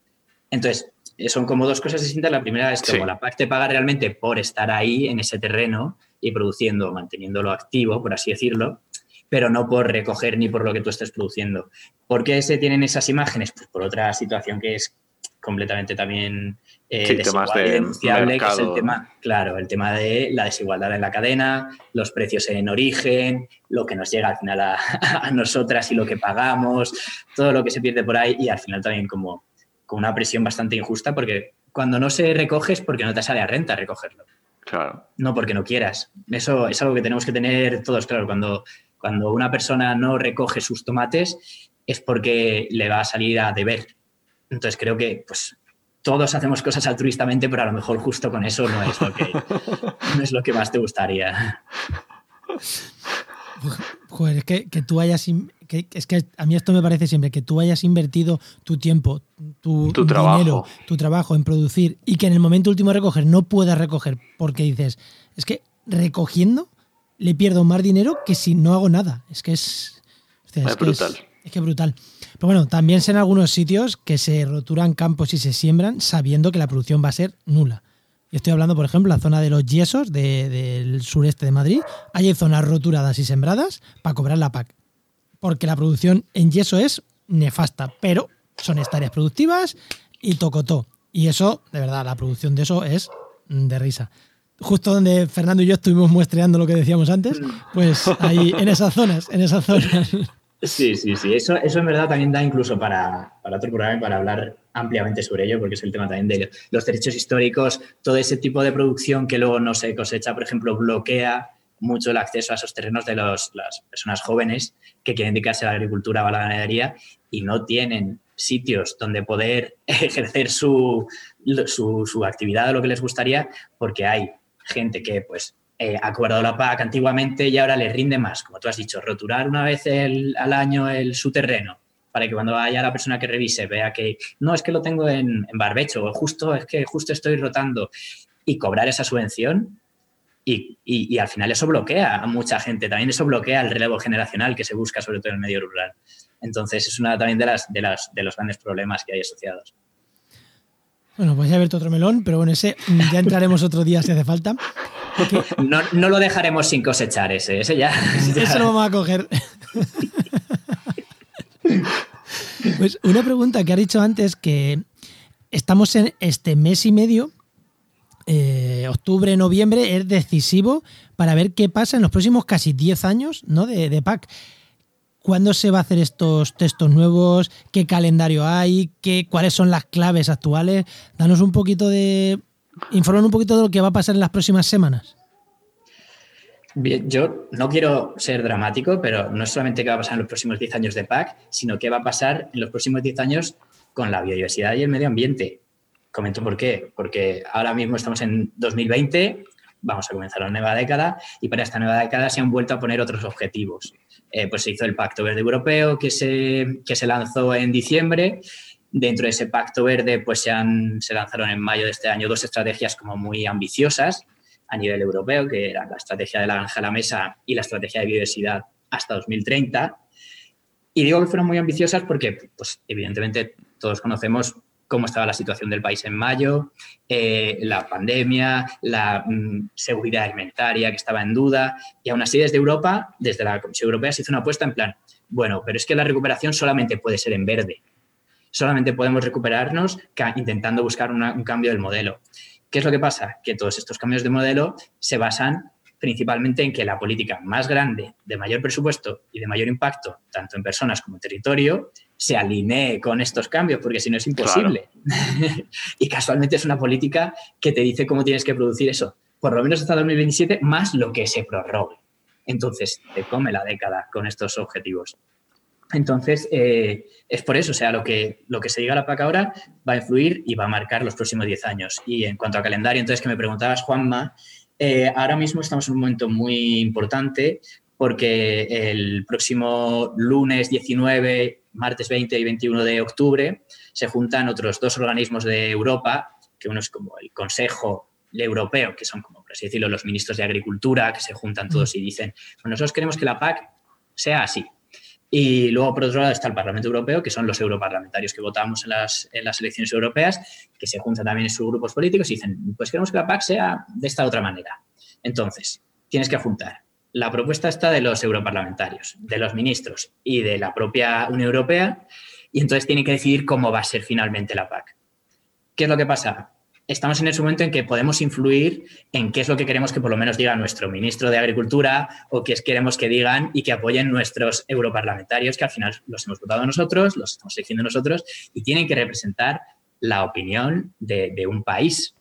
Entonces, son como dos cosas distintas. La primera es como la PAC te paga realmente por estar ahí en ese terreno y produciendo, manteniéndolo activo, por así decirlo, pero no por recoger ni por lo que tú estés produciendo. ¿Por qué se tienen esas imágenes? Pues por otra situación que es completamente también eh, denunciable, que es el tema, claro, el tema de la desigualdad en la cadena, los precios en origen, lo que nos llega al final a, [laughs] a nosotras y lo que pagamos, todo lo que se pierde por ahí y al final también como con una presión bastante injusta porque cuando no se recoge es porque no te sale a renta recogerlo. Claro. No porque no quieras. Eso es algo que tenemos que tener todos claro. Cuando, cuando una persona no recoge sus tomates es porque le va a salir a deber. Entonces creo que pues todos hacemos cosas altruistamente, pero a lo mejor justo con eso no es lo que, [laughs] no es lo que más te gustaría. Joder, es que, que tú hayas es que a mí esto me parece siempre, que tú hayas invertido tu tiempo, tu, dinero, tu trabajo en producir y que en el momento último de recoger no puedas recoger porque dices, es que recogiendo le pierdo más dinero que si no hago nada. Es que es... es, brutal. es, que brutal. Pero bueno, también sé en algunos sitios que se roturan campos y se siembran sabiendo que la producción va a ser nula. Y estoy hablando, por ejemplo, la zona de los yesos del sureste de Madrid. Hay zonas roturadas y sembradas para cobrar la PAC porque la producción en yeso es nefasta, pero son hectáreas productivas y tocotó. Y eso, de verdad, la producción de eso es de risa. Justo donde Fernando y yo estuvimos muestreando lo que decíamos antes, pues ahí en esas zonas, en esas zonas. Sí, sí, sí. Eso, eso en verdad también da incluso para, para otro programa y para hablar ampliamente sobre ello, porque es el tema también de los derechos históricos, todo ese tipo de producción que luego no se cosecha, por ejemplo, bloquea mucho el acceso a esos terrenos de las personas jóvenes que quieren dedicarse a la agricultura o a la ganadería y no tienen sitios donde poder [laughs] ejercer su, su, actividad o lo que les gustaría, porque hay gente que pues eh, la PAC antiguamente y ahora le rinde más, como tú has dicho, roturar una vez al año el, su terreno para que cuando haya la persona que revise vea que no es que lo tengo en, barbecho o justo es que justo estoy rotando y cobrar esa subvención y, al final eso bloquea a mucha gente, también eso bloquea el relevo generacional que se busca sobre todo en el medio rural. Entonces es una también de, las, de, las, de los grandes problemas que hay asociados. Bueno, pues ya abierto otro melón, pero bueno, ese ya entraremos otro día si hace falta. No, no, lo dejaremos sin cosechar ese, ese ya. [laughs] Eso lo vamos a coger. Pues una pregunta que ha dicho antes que estamos en este mes y medio, eh, octubre, noviembre, es decisivo para ver qué pasa en los próximos casi 10 años ¿no? de, de PAC. ¿Cuándo se va a hacer estos textos nuevos? ¿Qué calendario hay? ¿Qué, ¿Cuáles son las claves actuales? Danos un poquito de... Informar un poquito de lo que va a pasar en las próximas semanas. Yo no quiero ser dramático, pero no es solamente qué va a pasar en los próximos 10 años de PAC, sino qué va a pasar en los próximos 10 años con la biodiversidad y el medio ambiente. Comento por qué. Porque ahora mismo estamos en 2020, vamos a comenzar la nueva década y para esta nueva década se han vuelto a poner otros objetivos. Eh, pues se hizo el Pacto Verde Europeo que se, que se lanzó en diciembre. Dentro de ese Pacto Verde pues se, han, se lanzaron en mayo de este año dos estrategias como muy ambiciosas a nivel europeo, que era la estrategia de la granja a la mesa y la estrategia de biodiversidad hasta 2030. Y digo que fueron muy ambiciosas porque, pues, evidentemente, todos conocemos cómo estaba la situación del país en mayo, eh, la pandemia, la mm, seguridad alimentaria que estaba en duda, y aún así desde Europa, desde la Comisión Europea, se hizo una apuesta en plan, bueno, pero es que la recuperación solamente puede ser en verde. Solamente podemos recuperarnos intentando buscar un cambio del modelo. ¿Qué es lo que pasa? Que todos estos cambios de modelo se basan principalmente en que la política más grande, de mayor presupuesto y de mayor impacto, tanto en personas como en territorio, se alinee con estos cambios, porque si no es imposible. [laughs] y casualmente es una política que te dice cómo tienes que producir eso, por lo menos hasta 2027, más lo que se prorrogue. Entonces, te come la década con estos objetivos. Entonces, eh, es por eso, o sea, lo que, lo que se diga a la PAC ahora va a influir y va a marcar los próximos 10 años. Y en cuanto a calendario, entonces, que me preguntabas, Juanma, eh, ahora mismo estamos en un momento muy importante porque el próximo lunes 19, martes 20 y 21 de octubre se juntan otros dos organismos de Europa, que uno es como el Consejo Europeo, que son como, por así decirlo, los ministros de Agricultura, que se juntan todos y dicen, bueno, nosotros queremos que la PAC sea así. Y luego, por otro lado, está el Parlamento Europeo, que son los europarlamentarios que votamos en las, en las elecciones europeas, que se juntan también en sus grupos políticos y dicen, pues queremos que la PAC sea de esta otra manera. Entonces, tienes que juntar la propuesta está de los europarlamentarios, de los ministros y de la propia Unión Europea, y entonces tienen que decidir cómo va a ser finalmente la PAC. ¿Qué es lo que pasa? Estamos en ese momento en que podemos influir en qué es lo que queremos que por lo menos diga nuestro ministro de Agricultura o qué queremos que digan y que apoyen nuestros europarlamentarios, que al final los hemos votado nosotros, los estamos eligiendo nosotros, y tienen que representar la opinión de, de un país,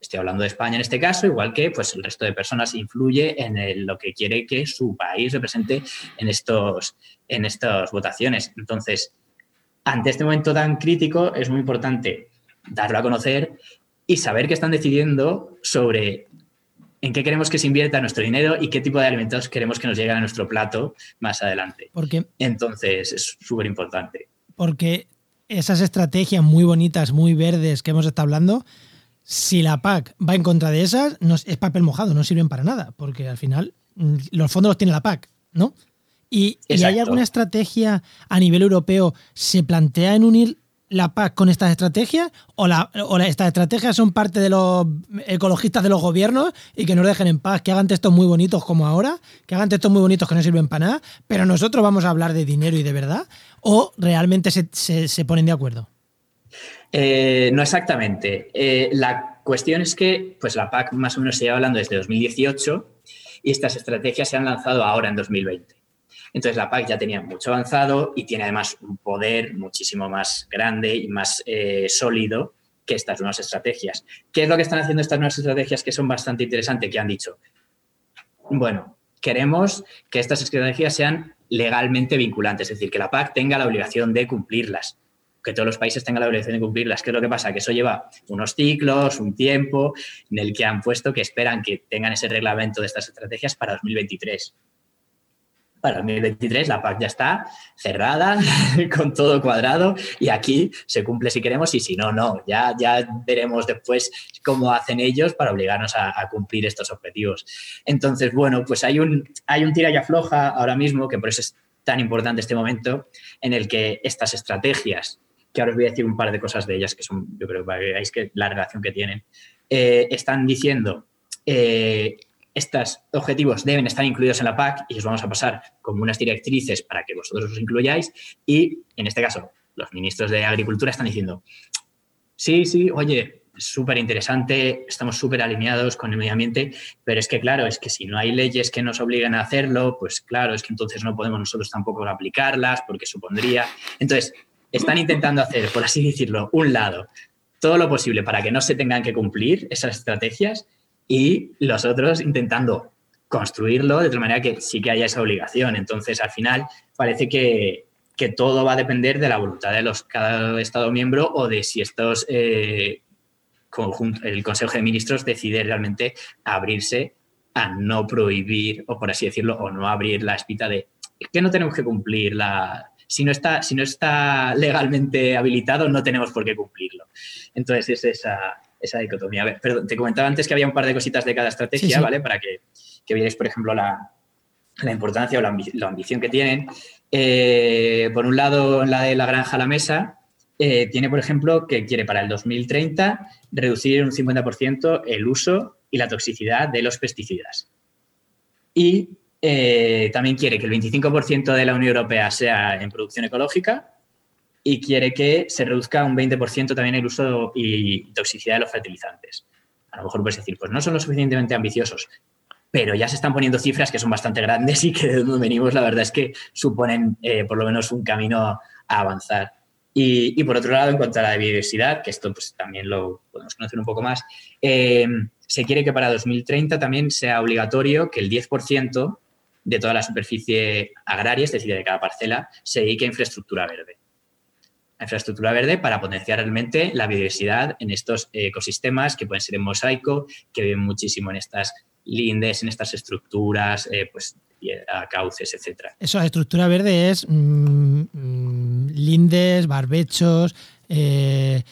Estoy hablando de España en este caso, igual que pues, el resto de personas influye en lo que quiere que su país represente en, estos, en estas votaciones. Entonces, ante este momento tan crítico, es muy importante darlo a conocer y saber qué están decidiendo sobre en qué queremos que se invierta nuestro dinero y qué tipo de alimentos queremos que nos lleguen a nuestro plato más adelante. Porque, Entonces, es súper importante. Porque esas estrategias muy bonitas, muy verdes que hemos estado hablando, si la PAC va en contra de esas, no, es papel mojado, no sirven para nada, porque al final mm, los fondos los tiene la PAC, ¿no? ¿Y, hay alguna estrategia a nivel europeo? ¿Se plantea en unir la PAC con estas estrategias? ¿O, la, o estas estrategias son parte de los ecologistas de los gobiernos y que nos dejen en paz, que hagan textos muy bonitos como ahora, que hagan textos muy bonitos que no sirven para nada, pero nosotros vamos a hablar de dinero y de verdad? ¿O realmente se ponen de acuerdo? Eh, no exactamente. Eh, la cuestión es que pues, la PAC más o menos se lleva hablando desde 2018 y estas estrategias se han lanzado ahora en 2020. Entonces la PAC ya tenía mucho avanzado y tiene además un poder muchísimo más grande y más eh, sólido que estas nuevas estrategias. ¿Qué es lo que están haciendo estas nuevas estrategias que son bastante interesantes? Que han dicho, bueno, queremos que estas estrategias sean legalmente vinculantes, es decir, que la PAC tenga la obligación de cumplirlas que todos los países tengan la obligación de cumplirlas. ¿Qué es lo que pasa? Que eso lleva unos ciclos, un tiempo en el que han puesto que esperan que tengan ese reglamento de estas estrategias para 2023. Para 2023 la PAC ya está cerrada, [laughs] con todo cuadrado, y aquí se cumple si queremos y si no, no. Ya, ya veremos después cómo hacen ellos para obligarnos a, cumplir estos objetivos. Entonces, bueno, pues hay un, hay un tira y afloja ahora mismo, que por eso es tan importante este momento, en el que estas estrategias que ahora os voy a decir un par de cosas de ellas que son, yo creo que veáis que la relación que tienen. Eh, están diciendo, eh, estos objetivos deben estar incluidos en la PAC y os vamos a pasar como unas directrices para que vosotros os incluyáis. Y en este caso, los ministros de Agricultura están diciendo, sí, sí, oye, súper interesante, estamos súper alineados con el medio ambiente, pero es que claro, es que si no hay leyes que nos obliguen a hacerlo, pues claro, es que entonces no podemos nosotros tampoco aplicarlas porque supondría... Entonces, están intentando hacer, por así decirlo, un lado, todo lo posible para que no se tengan que cumplir esas estrategias y los otros intentando construirlo de tal manera que sí que haya esa obligación. Entonces, al final, parece que, que todo va a depender de la voluntad de los, cada Estado miembro o de si estos eh, el Consejo de Ministros decide realmente abrirse a no prohibir, o por así decirlo, o no abrir la espita de que no tenemos que cumplir la... Si no, está, si no está legalmente habilitado, no tenemos por qué cumplirlo. Entonces es esa, esa dicotomía. A ver, perdón, te comentaba antes que había un par de cositas de cada estrategia, ¿vale? Para que, que vierais, por ejemplo, la, la importancia o la, ambición que tienen. Eh, por un lado, la de la granja a la mesa, eh, tiene, por ejemplo, que quiere para el 2030 reducir un 50% el uso y la toxicidad de los pesticidas. Y eh, también quiere que el 25% de la Unión Europea sea en producción ecológica y quiere que se reduzca un 20% también el uso y toxicidad de los fertilizantes. A lo mejor puedes decir, pues no son lo suficientemente ambiciosos, pero ya se están poniendo cifras que son bastante grandes y que de donde venimos la verdad es que suponen eh, por lo menos un camino a avanzar. Y, por otro lado, en cuanto a la biodiversidad, que esto pues, también lo podemos conocer un poco más, eh, se quiere que para 2030 también sea obligatorio que el 10% de toda la superficie agraria, es decir, de cada parcela, se dedique a infraestructura verde. A infraestructura verde para potenciar realmente la biodiversidad en estos ecosistemas que pueden ser en mosaico, que viven muchísimo en estas lindes, en estas estructuras, eh, pues cauces, etcétera. Eso, la estructura verde es mm, mm, lindes, barbechos, eh,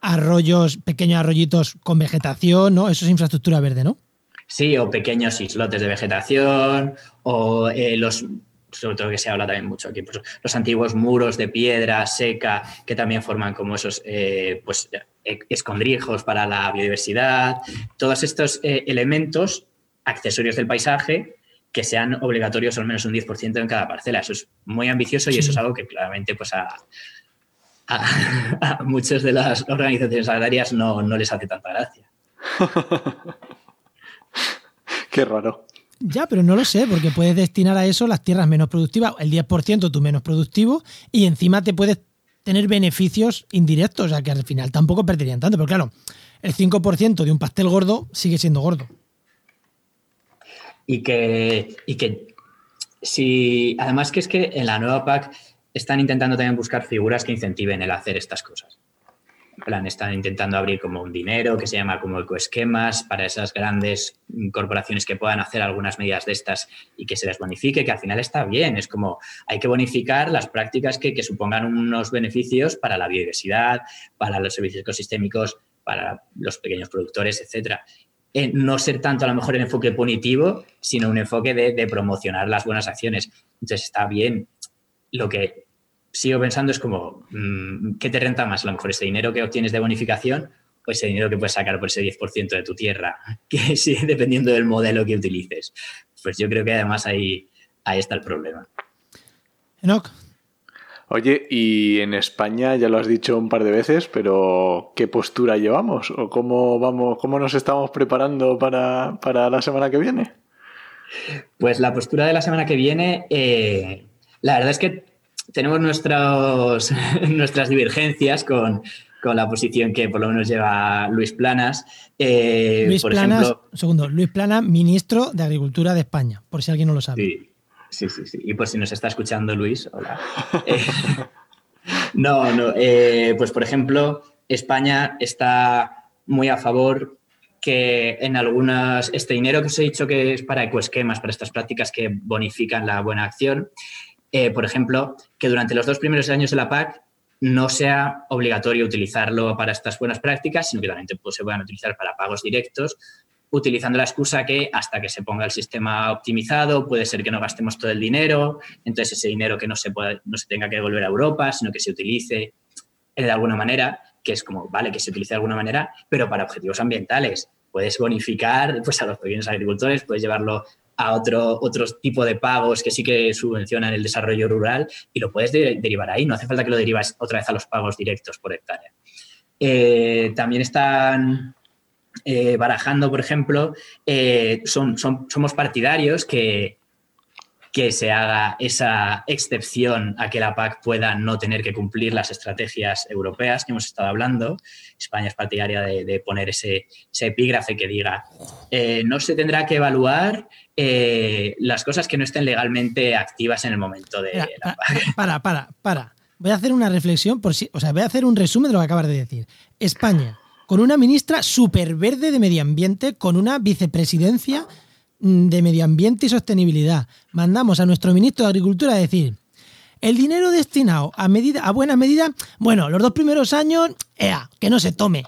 arroyos, pequeños arroyitos con vegetación, ¿no? Eso es infraestructura verde, ¿no? Sí, o pequeños islotes de vegetación, o eh, los sobre todo que se habla también mucho aquí, pues, los antiguos muros de piedra seca que también forman como esos eh, pues, escondrijos para la biodiversidad, todos estos elementos accesorios del paisaje que sean obligatorios al menos un 10% en cada parcela. Eso es muy ambicioso y eso es algo que claramente pues [laughs] a, muchas de las organizaciones agrarias no, les hace tanta gracia. [laughs] Qué raro. Ya, pero no lo sé, porque puedes destinar a eso las tierras menos productivas, el 10% tú menos productivo, y encima te puedes tener beneficios indirectos, o sea que al final tampoco perderían tanto, pero claro, el 5% de un pastel gordo sigue siendo gordo y que, y que si, además que es que en la nueva PAC están intentando también buscar figuras que incentiven el hacer estas cosas. Plan, están intentando abrir como un dinero que se llama como ecoesquemas para esas grandes corporaciones que puedan hacer algunas medidas de estas y que se les bonifique, que al final está bien. Es como hay que bonificar las prácticas que, que supongan unos beneficios para la biodiversidad, para los servicios ecosistémicos, para los pequeños productores, etcétera no ser tanto a lo mejor el enfoque punitivo, sino un enfoque de, promocionar las buenas acciones. Entonces está bien. Lo que sigo pensando es como, mm, ¿qué te renta más? A lo mejor ese dinero que obtienes de bonificación o ese dinero que puedes sacar por ese 10% de tu tierra, [laughs] que sí, dependiendo del modelo que utilices. Pues yo creo que además ahí, ahí está el problema. Enoch, Oye, y en España ya lo has dicho un par de veces, pero ¿qué postura llevamos? ¿O cómo vamos, cómo nos estamos preparando para, la semana que viene? Pues la postura de la semana que viene, eh, la verdad es que tenemos nuestros, [laughs] nuestras divergencias con, la posición que por lo menos lleva Luis Planas. Eh, Luis Planas, segundo, Luis Planas, ministro de Agricultura de España, por si alguien no lo sabe. Sí. Sí, sí, sí. Y por si nos está escuchando Luis, hola. [laughs] Eh, no, no. Eh, pues por ejemplo, España está muy a favor que en algunas, este dinero que os he dicho que es para ecoesquemas, para estas prácticas que bonifican la buena acción, eh, por ejemplo, que durante los dos primeros años de la PAC no sea obligatorio utilizarlo para estas buenas prácticas, sino que también pues, se puedan utilizar para pagos directos utilizando la excusa que hasta que se ponga el sistema optimizado puede ser que no gastemos todo el dinero, entonces ese dinero que no se, no se tenga que devolver a Europa, sino que se utilice de alguna manera, que es como, vale, que se utilice de alguna manera, pero para objetivos ambientales. Puedes bonificar pues, a los pequeños agricultores, puedes llevarlo a otro, otro tipo de pagos que sí que subvencionan el desarrollo rural y lo puedes derivar ahí. No hace falta que lo derivas otra vez a los pagos directos por hectárea. Eh, también están eh, barajando, por ejemplo, eh, son, somos partidarios que, que se haga esa excepción a que la PAC pueda no tener que cumplir las estrategias europeas que hemos estado hablando. España es partidaria de, poner ese, epígrafe que diga, no se tendrá que evaluar las cosas que no estén legalmente activas en el momento de la PAC. [laughs] Para, para, para voy a hacer una reflexión, por si, o sea, voy a hacer un resumen de lo que acabas de decir. España, con una ministra súper verde de medio ambiente, con una vicepresidencia mm, de medio ambiente y sostenibilidad. Mandamos a nuestro ministro de Agricultura a decir, el dinero destinado a, medida, a buena medida, bueno, los dos primeros años, ea, que no se tome.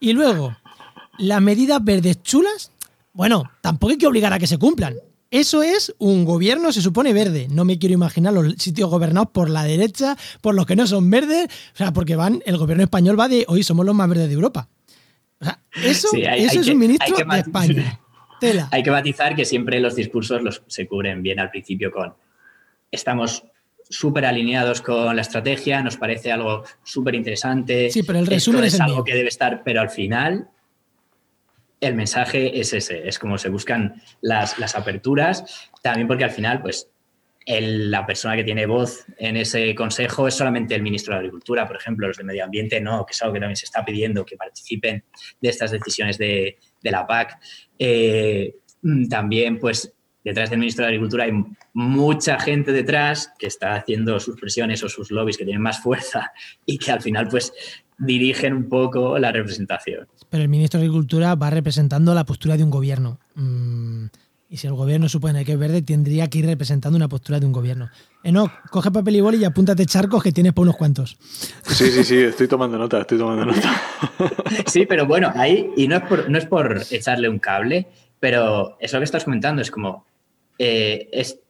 Y luego, las medidas verdes chulas, bueno, tampoco hay que obligar a que se cumplan. Eso es un gobierno, se supone, verde. No me quiero imaginar los sitios gobernados por la derecha, por los que no son verdes, o sea, porque van, el gobierno español va de hoy somos los más verdes de Europa. O sea, eso, eso es un ministro de España. [laughs] Hay que matizar que siempre los discursos los, se cubren bien al principio con estamos súper alineados con la estrategia, nos parece algo súper interesante. Sí, pero el resumen es, algo que debe estar, pero al final el mensaje es ese, es como se buscan las, aperturas, también porque al final, pues, la persona que tiene voz en ese consejo es solamente el ministro de Agricultura, por ejemplo, los de Medio Ambiente no, que es algo que también se está pidiendo que participen de estas decisiones de, la PAC. Eh, también, pues, detrás del ministro de Agricultura hay mucha gente detrás que está haciendo sus presiones o sus lobbies que tienen más fuerza y que al final, pues, dirigen un poco la representación. Pero el ministro de Agricultura va representando la postura de un gobierno. Mm, y si el gobierno supone que es verde, tendría que ir representando una postura de un gobierno. no, coge papel y boli y apúntate charcos que tienes por unos cuantos. Sí, sí, sí, estoy tomando nota, estoy tomando nota. [laughs] Sí, pero bueno, ahí, y no es por, no es por echarle un cable, pero eso que estás comentando es como, eh,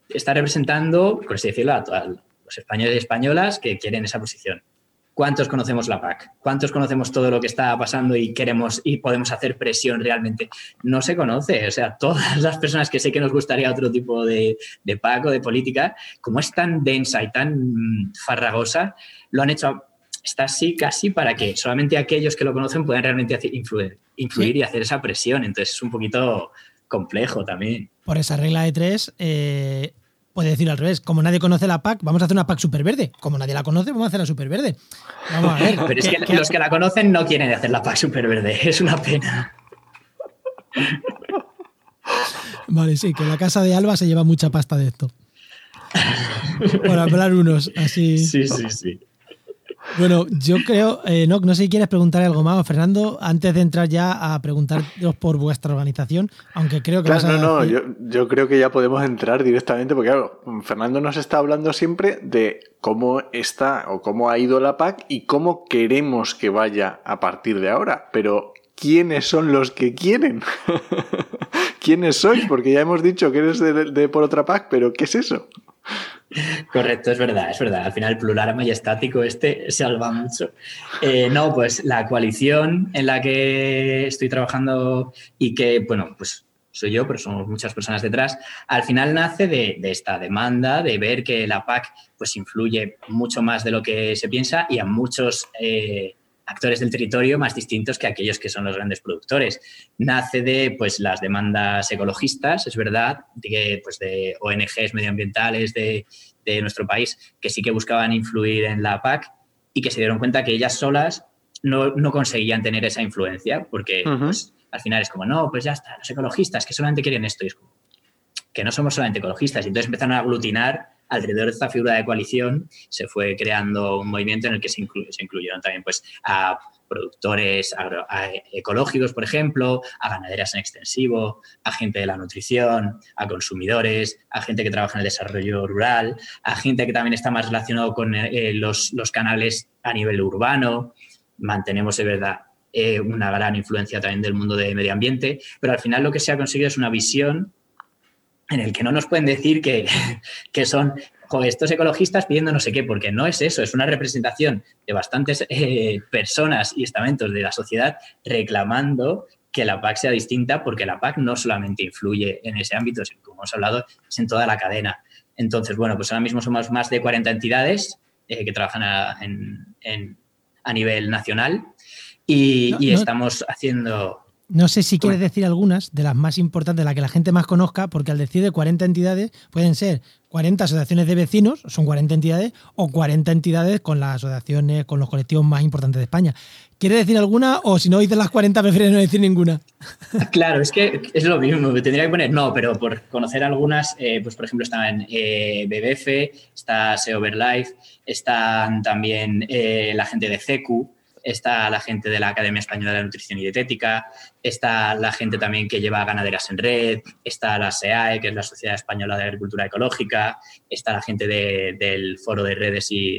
está representando, por así decirlo, a, a los españoles y españolas que quieren esa posición. ¿Cuántos conocemos la PAC? ¿Cuántos conocemos todo lo que está pasando y queremos y podemos hacer presión realmente? No se conoce. O sea, [laughs] todas las personas que sé que nos gustaría otro tipo de, de PAC o de política, como es tan densa y tan farragosa, lo han hecho está así casi para que solamente aquellos que lo conocen puedan realmente influir, influir y hacer esa presión. Entonces es un poquito complejo también. Por esa regla de tres, eh, Puede decir al revés, como nadie conoce la PAC, vamos a hacer una PAC super verde. Como nadie la conoce, vamos a hacer la super verde. Vamos a ver. [laughs] Pero es que, los que la conocen no quieren hacer la PAC super verde. [laughs] Es una pena. Vale, sí, que la casa de Alba se lleva mucha pasta de esto. Por hablar unos, así. Sí, sí, sí. Bueno, yo creo, eh, no, no sé si quieres preguntar algo más, Fernando, antes de entrar ya a preguntaros por vuestra organización, aunque creo que... Claro, no, no, yo, creo que ya podemos entrar directamente, porque claro, Fernando nos está hablando siempre de cómo está o cómo ha ido la PAC y cómo queremos que vaya a partir de ahora, pero ¿quiénes son los que quieren? [laughs] ¿Quiénes sois? Porque ya hemos dicho que eres de por otra PAC, pero ¿qué es eso? Correcto, es verdad, es verdad. Al final el plural majestático este salva mucho. Eh, no, pues la coalición en la que estoy trabajando y que, bueno, pues soy yo, pero somos muchas personas detrás, al final nace de, esta demanda de ver que la PAC pues influye mucho más de lo que se piensa y a muchos eh, actores del territorio más distintos que aquellos que son los grandes productores. Nace de pues, las demandas ecologistas, es verdad, de, pues, de ONGs medioambientales de, nuestro país que sí que buscaban influir en la PAC y que se dieron cuenta que ellas solas no, conseguían tener esa influencia, porque pues, al final es como, no, pues ya está, los ecologistas que solamente quieren esto, y es como, que no somos solamente ecologistas, y entonces empezaron a aglutinar alrededor de esta figura de coalición se fue creando un movimiento en el que se, incluyeron también pues, a productores ecológicos, por ejemplo, a ganaderas en extensivo, a gente de la nutrición, a consumidores, a gente que trabaja en el desarrollo rural, a gente que también está más relacionado con eh, los, canales a nivel urbano. Mantenemos de verdad eh, una gran influencia también del mundo de medio ambiente, pero al final lo que se ha conseguido es una visión en el que no nos pueden decir que, son estos ecologistas pidiendo no sé qué, porque no es eso, es una representación de bastantes eh, personas y estamentos de la sociedad reclamando que la PAC sea distinta, porque la PAC no solamente influye en ese ámbito, sino como hemos hablado, es en toda la cadena. Entonces, bueno, pues ahora mismo somos más de 40 entidades eh, que trabajan a, a nivel nacional Y, No, y no. estamos haciendo... No sé si quieres decir algunas de las más importantes, las que la gente más conozca, porque al decir de 40 entidades pueden ser 40 asociaciones de vecinos, son 40 entidades, o 40 entidades con las asociaciones, con los colectivos más importantes de España. ¿Quieres decir alguna o si no dices las 40 prefieres no decir ninguna? [laughs] Claro, es que es lo mismo, me tendría que poner, no, pero por conocer algunas, eh, pues por ejemplo están eh, BBF, está SEO Life, están también eh, la gente de CECU, está la gente de la Academia Española de Nutrición y Dietética, está la gente también que lleva ganaderas en red, está la SEAE, que es la Sociedad Española de Agricultura Ecológica, está la gente de- del Foro de Redes y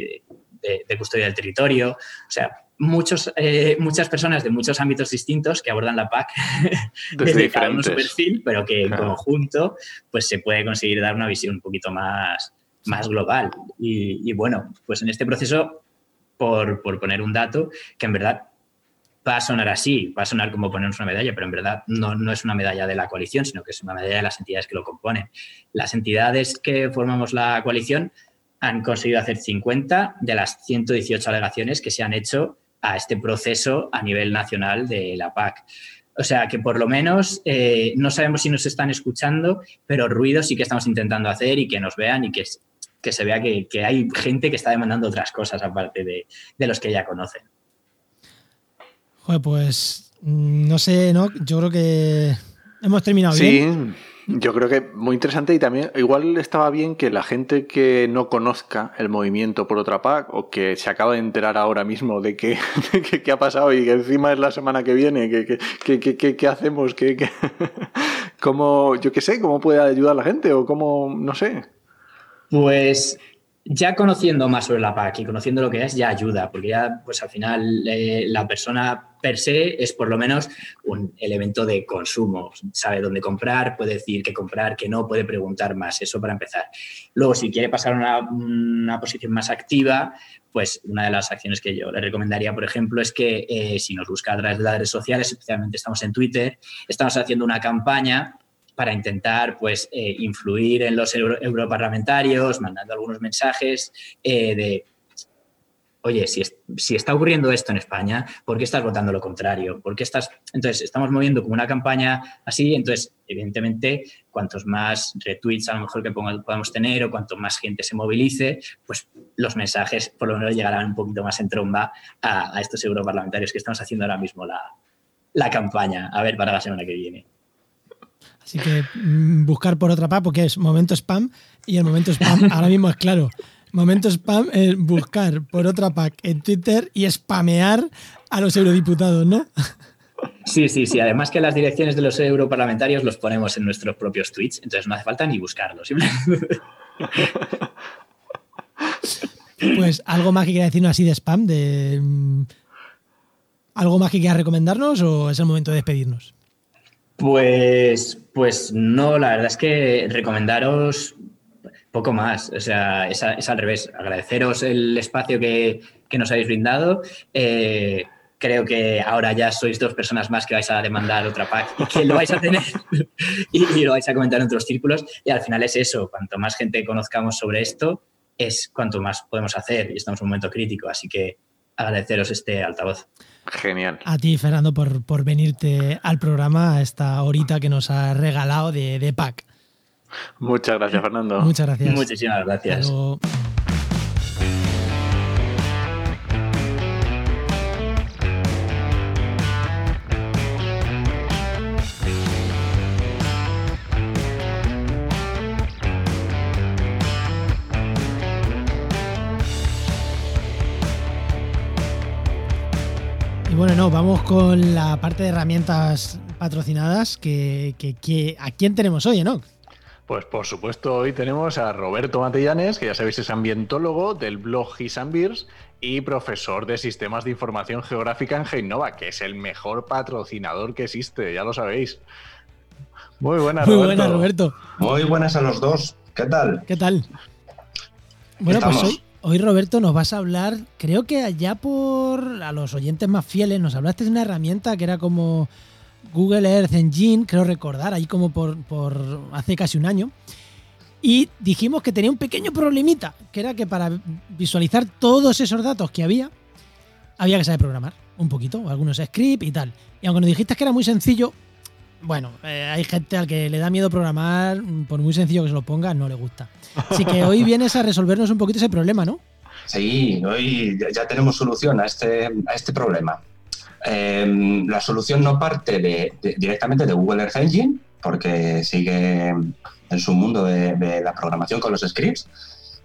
de, de Custodia del Territorio, o sea, muchos, eh, muchas personas de muchos ámbitos distintos que abordan la PAC [laughs] Desde desde cada uno su perfil, pero que en Claro. conjunto pues se puede conseguir dar una visión un poquito más, más global. Y, y bueno, pues en este proceso, por, por poner un dato, que en verdad va a sonar así, va a sonar como ponernos una medalla, pero en verdad no, no es una medalla de la coalición, sino que es una medalla de las entidades que lo componen. Las entidades que formamos la coalición han conseguido hacer 50 de las 118 alegaciones que se han hecho a este proceso a nivel nacional de la PAC. O sea que por lo menos eh, no sabemos si nos están escuchando, pero ruido sí que estamos intentando hacer y que nos vean y que, que se vea que, que hay gente que está demandando otras cosas aparte de, de los que ya conocen. Joder, pues mm, no sé, ¿no? Yo creo que hemos terminado bien. Sí, yo creo que muy interesante y también igual estaba bien que la gente que no conozca el movimiento por otra PAC o que se acaba de enterar ahora mismo de que, [laughs] de que- qué ha pasado y que encima es la semana que viene, que, que, que- que- que- qué hacemos, que, que- [laughs] cómo, yo qué sé, cómo puede ayudar la gente o cómo, no sé. Pues ya conociendo más sobre la PAC y conociendo lo que es, ya ayuda, porque ya, pues al final, eh, la persona per se es por lo menos un elemento de consumo. Sabe dónde comprar, puede decir qué comprar, qué no, puede preguntar más. Eso para empezar. Luego, si quiere pasar a una, una posición más activa, pues una de las acciones que yo le recomendaría, por ejemplo, es que eh, si nos busca a través de las redes sociales, especialmente estamos en Twitter, estamos haciendo una campaña para intentar pues, eh, influir en los euro- europarlamentarios, mandando algunos mensajes eh, de, oye, si, si está ocurriendo esto en España, ¿por qué estás votando lo contrario? ¿Por qué estás...? Entonces, estamos moviendo como una campaña así, entonces, evidentemente, cuantos más retweets a lo mejor que podamos tener o cuanto más gente se movilice, pues los mensajes por lo menos llegarán un poquito más en tromba a, a estos europarlamentarios que estamos haciendo ahora mismo la, la campaña, a ver, para la semana que viene. Así que mm, buscar por otra PAC, porque es momento spam, y el momento spam [laughs] ahora mismo es claro. Momento spam es buscar por otra PAC en Twitter y spamear a los eurodiputados, ¿no? Sí, sí, sí. Además que las direcciones de los europarlamentarios los ponemos en nuestros propios tweets, entonces no hace falta ni buscarlos. [laughs] Pues algo más que quiera decirnos así de spam, de mm, algo más que quiera recomendarnos o es el momento de despedirnos. Pues, pues no, la verdad es que recomendaros poco más. O sea, es, al revés. Agradeceros el espacio que, que nos habéis brindado. Eh, creo que ahora ya sois dos personas más que vais a demandar otra PAC y que lo vais a tener [laughs] y, y lo vais a comentar en otros círculos. Y al final es eso. Cuanto más gente conozcamos sobre esto, es cuanto más podemos hacer. Y estamos en un momento crítico. Así que agradeceros este altavoz. Genial. A ti, Fernando, por, por venirte al programa a esta horita que nos has regalado de, de PAC. Muchas gracias, Fernando. Muchas gracias. Muchísimas gracias. Y bueno, no, vamos con la parte de herramientas patrocinadas que, que- que- ¿a quién tenemos hoy, Enoch? Pues por supuesto, hoy tenemos a Roberto Matellanes, que ya sabéis es ambientólogo del blog His and Beers y profesor de sistemas de información geográfica en Heinova, que es el mejor patrocinador que existe, ya lo sabéis. Muy buena, Muy Roberto. buena, Roberto. Muy buenas a los dos. ¿Qué tal? ¿Qué tal? Bueno, pues hoy, hoy, Roberto, nos vas a hablar, creo que allá por a los oyentes más fieles, nos hablaste de una herramienta que era como Google Earth Engine, creo recordar, ahí como por, por hace casi un año. Y dijimos que tenía un pequeño problemita, que era que para visualizar todos esos datos que había, había que saber programar un poquito, algunos scripts y tal. Y aunque nos dijiste que era muy sencillo, bueno, eh, hay gente al que le da miedo programar, por muy sencillo que se lo ponga, no le gusta. Así que hoy vienes a resolvernos un poquito ese problema, ¿no? Sí, hoy ya tenemos solución a este, a este problema. Em, la solución no parte de, directamente de Google Earth Engine, porque sigue en su mundo de, la programación con los scripts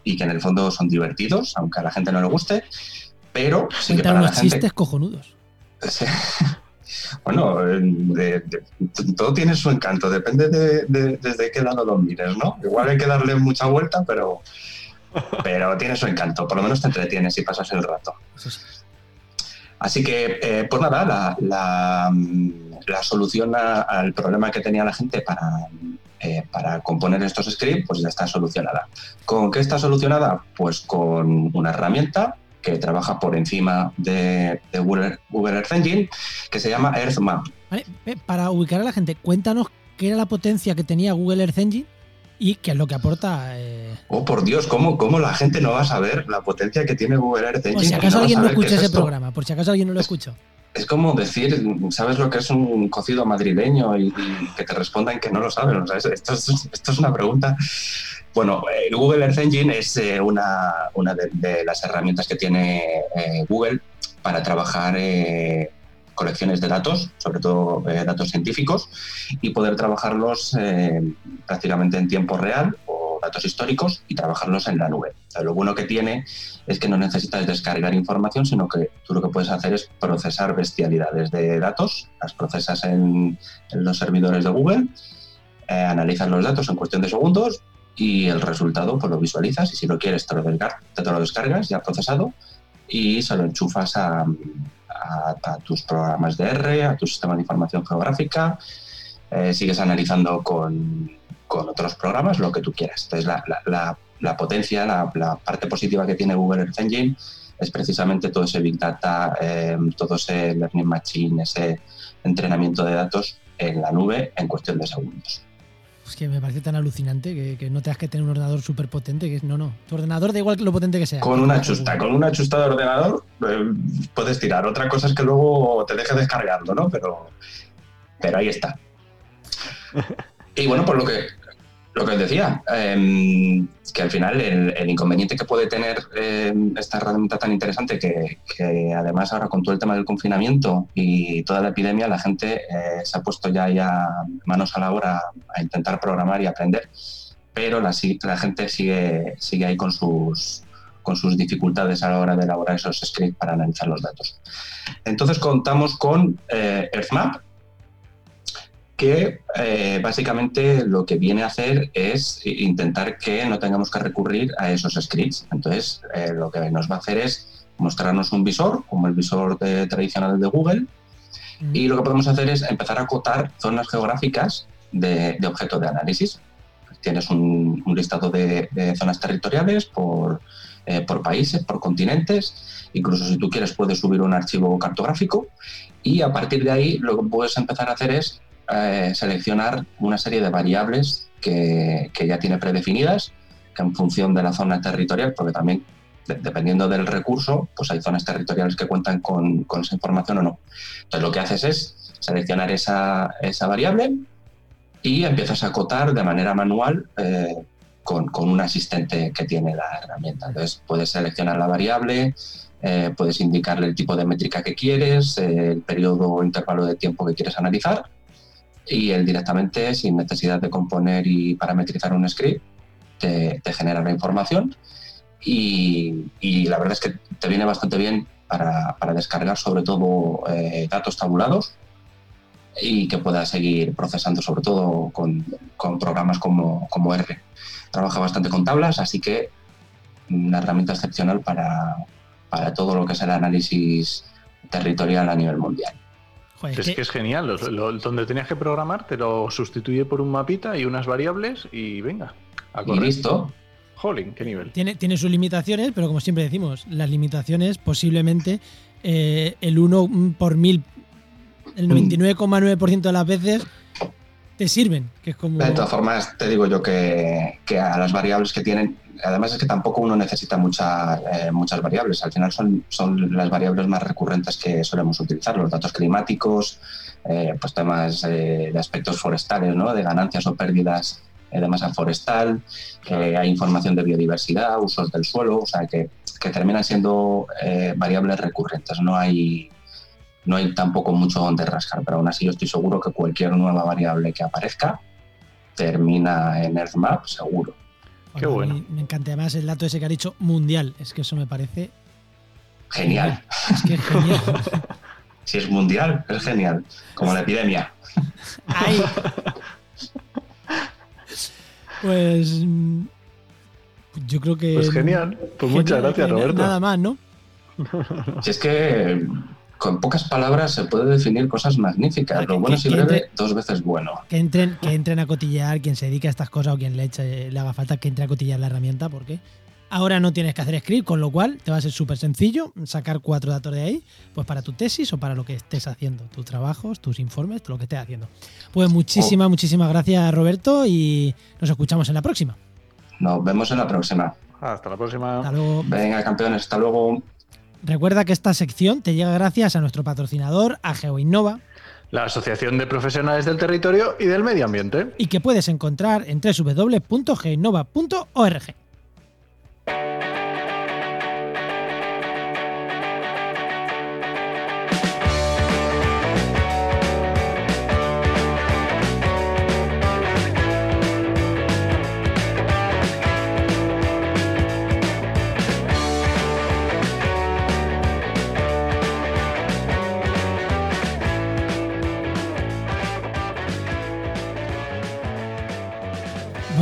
y que en el fondo son divertidos, aunque a la gente no le guste, pero sí que para la gente... chistes cojonudos. [laughs] bueno, todo tiene su encanto, depende de, desde qué lado lo mires, ¿no? Igual hay que darle mucha vuelta, pero, pero tiene su encanto, por lo menos te entretienes y pasas el rato. Así que, eh, pues nada, la, solución al problema que tenía la gente para, eh, para componer estos scripts, pues ya está solucionada. ¿Con qué está solucionada? Pues con una herramienta que trabaja por encima de, Google, Earth Engine, que se llama EarthMap. para ubicar a la gente, cuéntanos qué era la potencia que tenía Google Earth Engine y qué es lo que aporta. Eh, oh, por Dios, ¿cómo, ¿cómo, la gente no va a saber la potencia que tiene Google Earth Engine? Por si acaso alguien no escucha ese programa, por si acaso alguien no lo escuchó. Es como decir, ¿sabes lo que es un cocido madrileño? Y, que te respondan que no lo saben. esto, es, una pregunta. Bueno, eh, Google Earth Engine es eh, una, de, las herramientas que tiene Google para trabajar colecciones de datos, sobre todo eh, datos científicos, y poder trabajarlos eh, prácticamente en tiempo real o datos históricos y trabajarlos en la nube. lo bueno que tiene es que no necesitas descargar información, sino que tú lo que puedes hacer es procesar bestialidades de datos, las procesas en, los servidores de Google, eh, los datos en cuestión de segundos y el resultado pues lo visualizas y si lo quieres te lo, te lo descargas ya procesado y se lo enchufas a, tus programas de R, a tu sistema de información geográfica, eh, sigues analizando con, con, otros programas lo que tú quieras. Entonces, la, la, la potencia, la, parte positiva que tiene Google Earth Engine es precisamente todo ese Big Data, eh, todo ese Learning Machine, ese entrenamiento de datos en la nube en cuestión de segundos. Es que me parece tan alucinante que, no tengas que tener un ordenador súper potente. Que no, no. Tu ordenador da igual que lo potente que sea. Con una chusta, con una chusta de ordenador eh, puedes tirar. Otra cosa es que luego te dejes descargando, ¿no? Pero, pero ahí está. [laughs] Y bueno, por lo que lo que os decía, eh, que al final el, inconveniente que puede tener em, esta herramienta tan interesante, que, además ahora con todo el tema del confinamiento y toda la epidemia, la gente eh, se ha puesto ya, ya manos a la obra a intentar programar y aprender, pero la, la gente sigue, sigue ahí con sus, con sus dificultades a la hora de elaborar esos scripts para analizar los datos. Entonces contamos con eh, EarthMap, que eh, básicamente lo que viene a hacer es intentar que no tengamos que recurrir a esos scripts. Entonces, eh, lo que nos va a hacer es mostrarnos un visor, como el visor tradicional de Google, y lo que podemos hacer es empezar a acotar zonas geográficas de, objeto de análisis. Tienes un, listado de, zonas territoriales por, eh, por países, por continentes, incluso si tú quieres puedes subir un archivo cartográfico y a partir de ahí lo que puedes empezar a hacer es eh, seleccionar una serie de variables que, ya tiene predefinidas, que en función de la zona territorial, porque también dependiendo del recurso, pues hay zonas territoriales que cuentan con, esa información o no. Entonces lo que haces es seleccionar esa, variable y empiezas a acotar de manera manual eh, con, un asistente que tiene la herramienta. Entonces puedes seleccionar la variable, eh, puedes indicarle el tipo de métrica que quieres, el periodo o intervalo de tiempo que quieres analizar y él directamente, sin necesidad de componer y parametrizar un script, te, genera la información y, la verdad es que te viene bastante bien para, descargar sobre todo eh, datos tabulados y que puedas seguir procesando sobre todo con, programas como, como R. Trabaja bastante con tablas, así que una herramienta excepcional para, para todo lo que es el análisis territorial a nivel mundial es que... es genial. donde tenías que programar te lo sustituye por un mapita y unas variables y venga. A y listo. Jolín, qué nivel. Tiene, tiene sus limitaciones, pero como siempre decimos, las limitaciones posiblemente eh, el 1 por mil, el 99,9% de las veces te sirven. Que es como... De todas formas, te digo yo que, a las variables que tienen además es que tampoco uno necesita mucha, eh, muchas variables. Al final son, son las variables más recurrentes que solemos utilizar, los datos climáticos, eh, pues temas de aspectos forestales, ¿no? de ganancias o pérdidas de masa forestal, hay información de biodiversidad, usos del suelo, o sea que, que terminan siendo variables recurrentes. No hay, no hay tampoco mucho donde rascar, pero aún así yo estoy seguro que cualquier nueva variable que aparezca termina en EarthMap seguro. Qué bueno. Me encanta además el dato ese que ha dicho mundial. Es que eso me parece. Genial. Es que es genial. [laughs] si es mundial, es genial. Como la epidemia. Ay. Pues. Yo creo que. Pues genial. Pues muchas gracias, Roberto. Nada más, ¿no? Si es que con pocas palabras se puede definir cosas magníficas. Lo bueno es breve, dos veces bueno. Que entren, que entren a cotillar, quien se dedica a estas cosas o quien le, eche, le haga falta que entre a cotillar la herramienta, porque ahora no tienes que hacer script, con lo cual te va a ser súper sencillo sacar cuatro datos de ahí, pues para tu tesis o para lo que estés haciendo, tus trabajos, tus informes, lo que estés haciendo. Pues muchísimas, oh. muchísimas gracias, Roberto, y nos escuchamos en la próxima. Nos vemos en la próxima. Hasta la próxima. Hasta luego. Venga, campeones, hasta luego. Recuerda que esta sección te llega gracias a nuestro patrocinador, a GeoInnova, la Asociación de Profesionales del Territorio y del Medio Ambiente. Y que puedes encontrar en www.geinnova.org.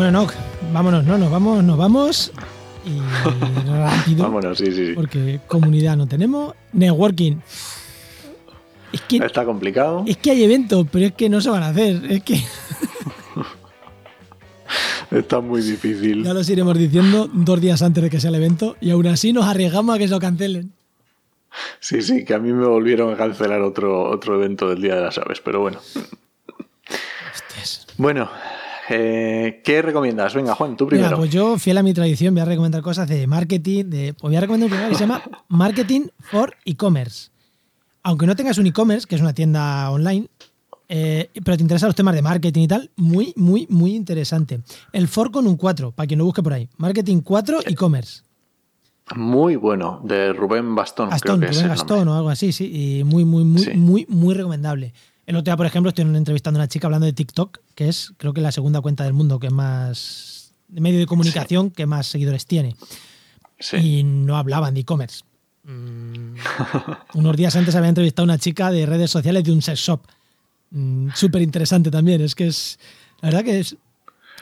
Bueno, no, vámonos, no, nos vamos, nos vamos. Y [laughs] rápido. vámonos, sí, sí, sí. Porque comunidad no tenemos. Networking. Es que, Está complicado. Es que hay eventos, pero es que no se van a hacer. Es que. [laughs] Está muy difícil. Ya los iremos diciendo dos días antes de que sea el evento y aún así nos arriesgamos a que se lo cancelen. Sí, sí, que a mí me volvieron a cancelar otro, otro evento del Día de las Aves, pero bueno. Bueno, eh, ¿Qué recomiendas? Venga, Juan, tú primero. pues yo, fiel a mi tradición, voy a recomendar cosas de marketing. De, voy a recomendar un programa que se llama [laughs] Marketing for E-Commerce. Aunque no tengas un e-commerce, que es una tienda online, eh, pero te interesan los temas de marketing y tal, muy, muy, muy interesante. El for con un 4, para quien lo busque por ahí. Marketing 4 e-commerce. Muy bueno, de Rubén Bastón. Bastón, Rubén Bastón o algo así, sí. Y muy, muy, muy, muy, muy recomendable. El otro día, por ejemplo, estoy entrevistando a una chica hablando de TikTok, que es creo que la segunda cuenta del mundo que más de medio de comunicación que más seguidores tiene. Y no hablaban de e-commerce. Mm. unos días antes había entrevistado a una chica de redes sociales de un sex shop. Mm, súper interesante también. Es que es. La verdad que es.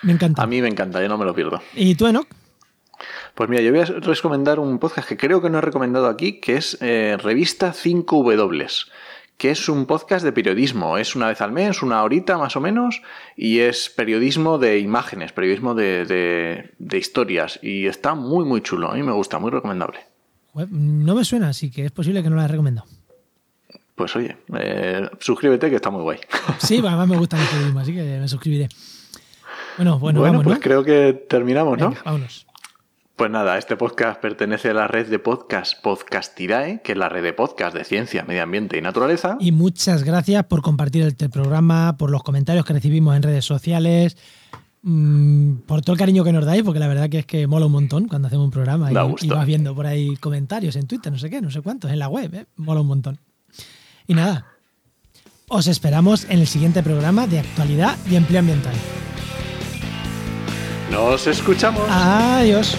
Me encanta. A mí me encanta, yo no me lo pierdo. ¿Y tú, Enoch? Pues mira, yo voy a recomendar un podcast que creo que no he recomendado aquí, que es eh, Revista 5W que es un podcast de periodismo. Es una vez al mes, una horita más o menos, y es periodismo de imágenes, periodismo de, historias. Y está muy, muy chulo. A mí me gusta, muy recomendable. No me suena, así que es posible que no la haya recomendado. Pues oye, eh, suscríbete que está muy guay. [laughs] Sí, además me gusta el periodismo, así que me suscribiré. Bueno, bueno, bueno vamos, pues creo que terminamos, ¿no? vámonos. Pues nada, este podcast pertenece a la red de podcast Podcastirae, que es la red de podcast de ciencia, medio ambiente y naturaleza. Y muchas gracias por compartir este programa, por los comentarios que recibimos en redes sociales, mm, por todo el cariño que nos dais, porque la verdad que es que mola un montón cuando hacemos un programa y, y, vas viendo por ahí comentarios en Twitter, no sé qué, no sé cuántos, en la web, ¿eh? mola un montón. Y nada, os esperamos en el siguiente programa de actualidad y empleo ambiental. Nos escuchamos. Adiós.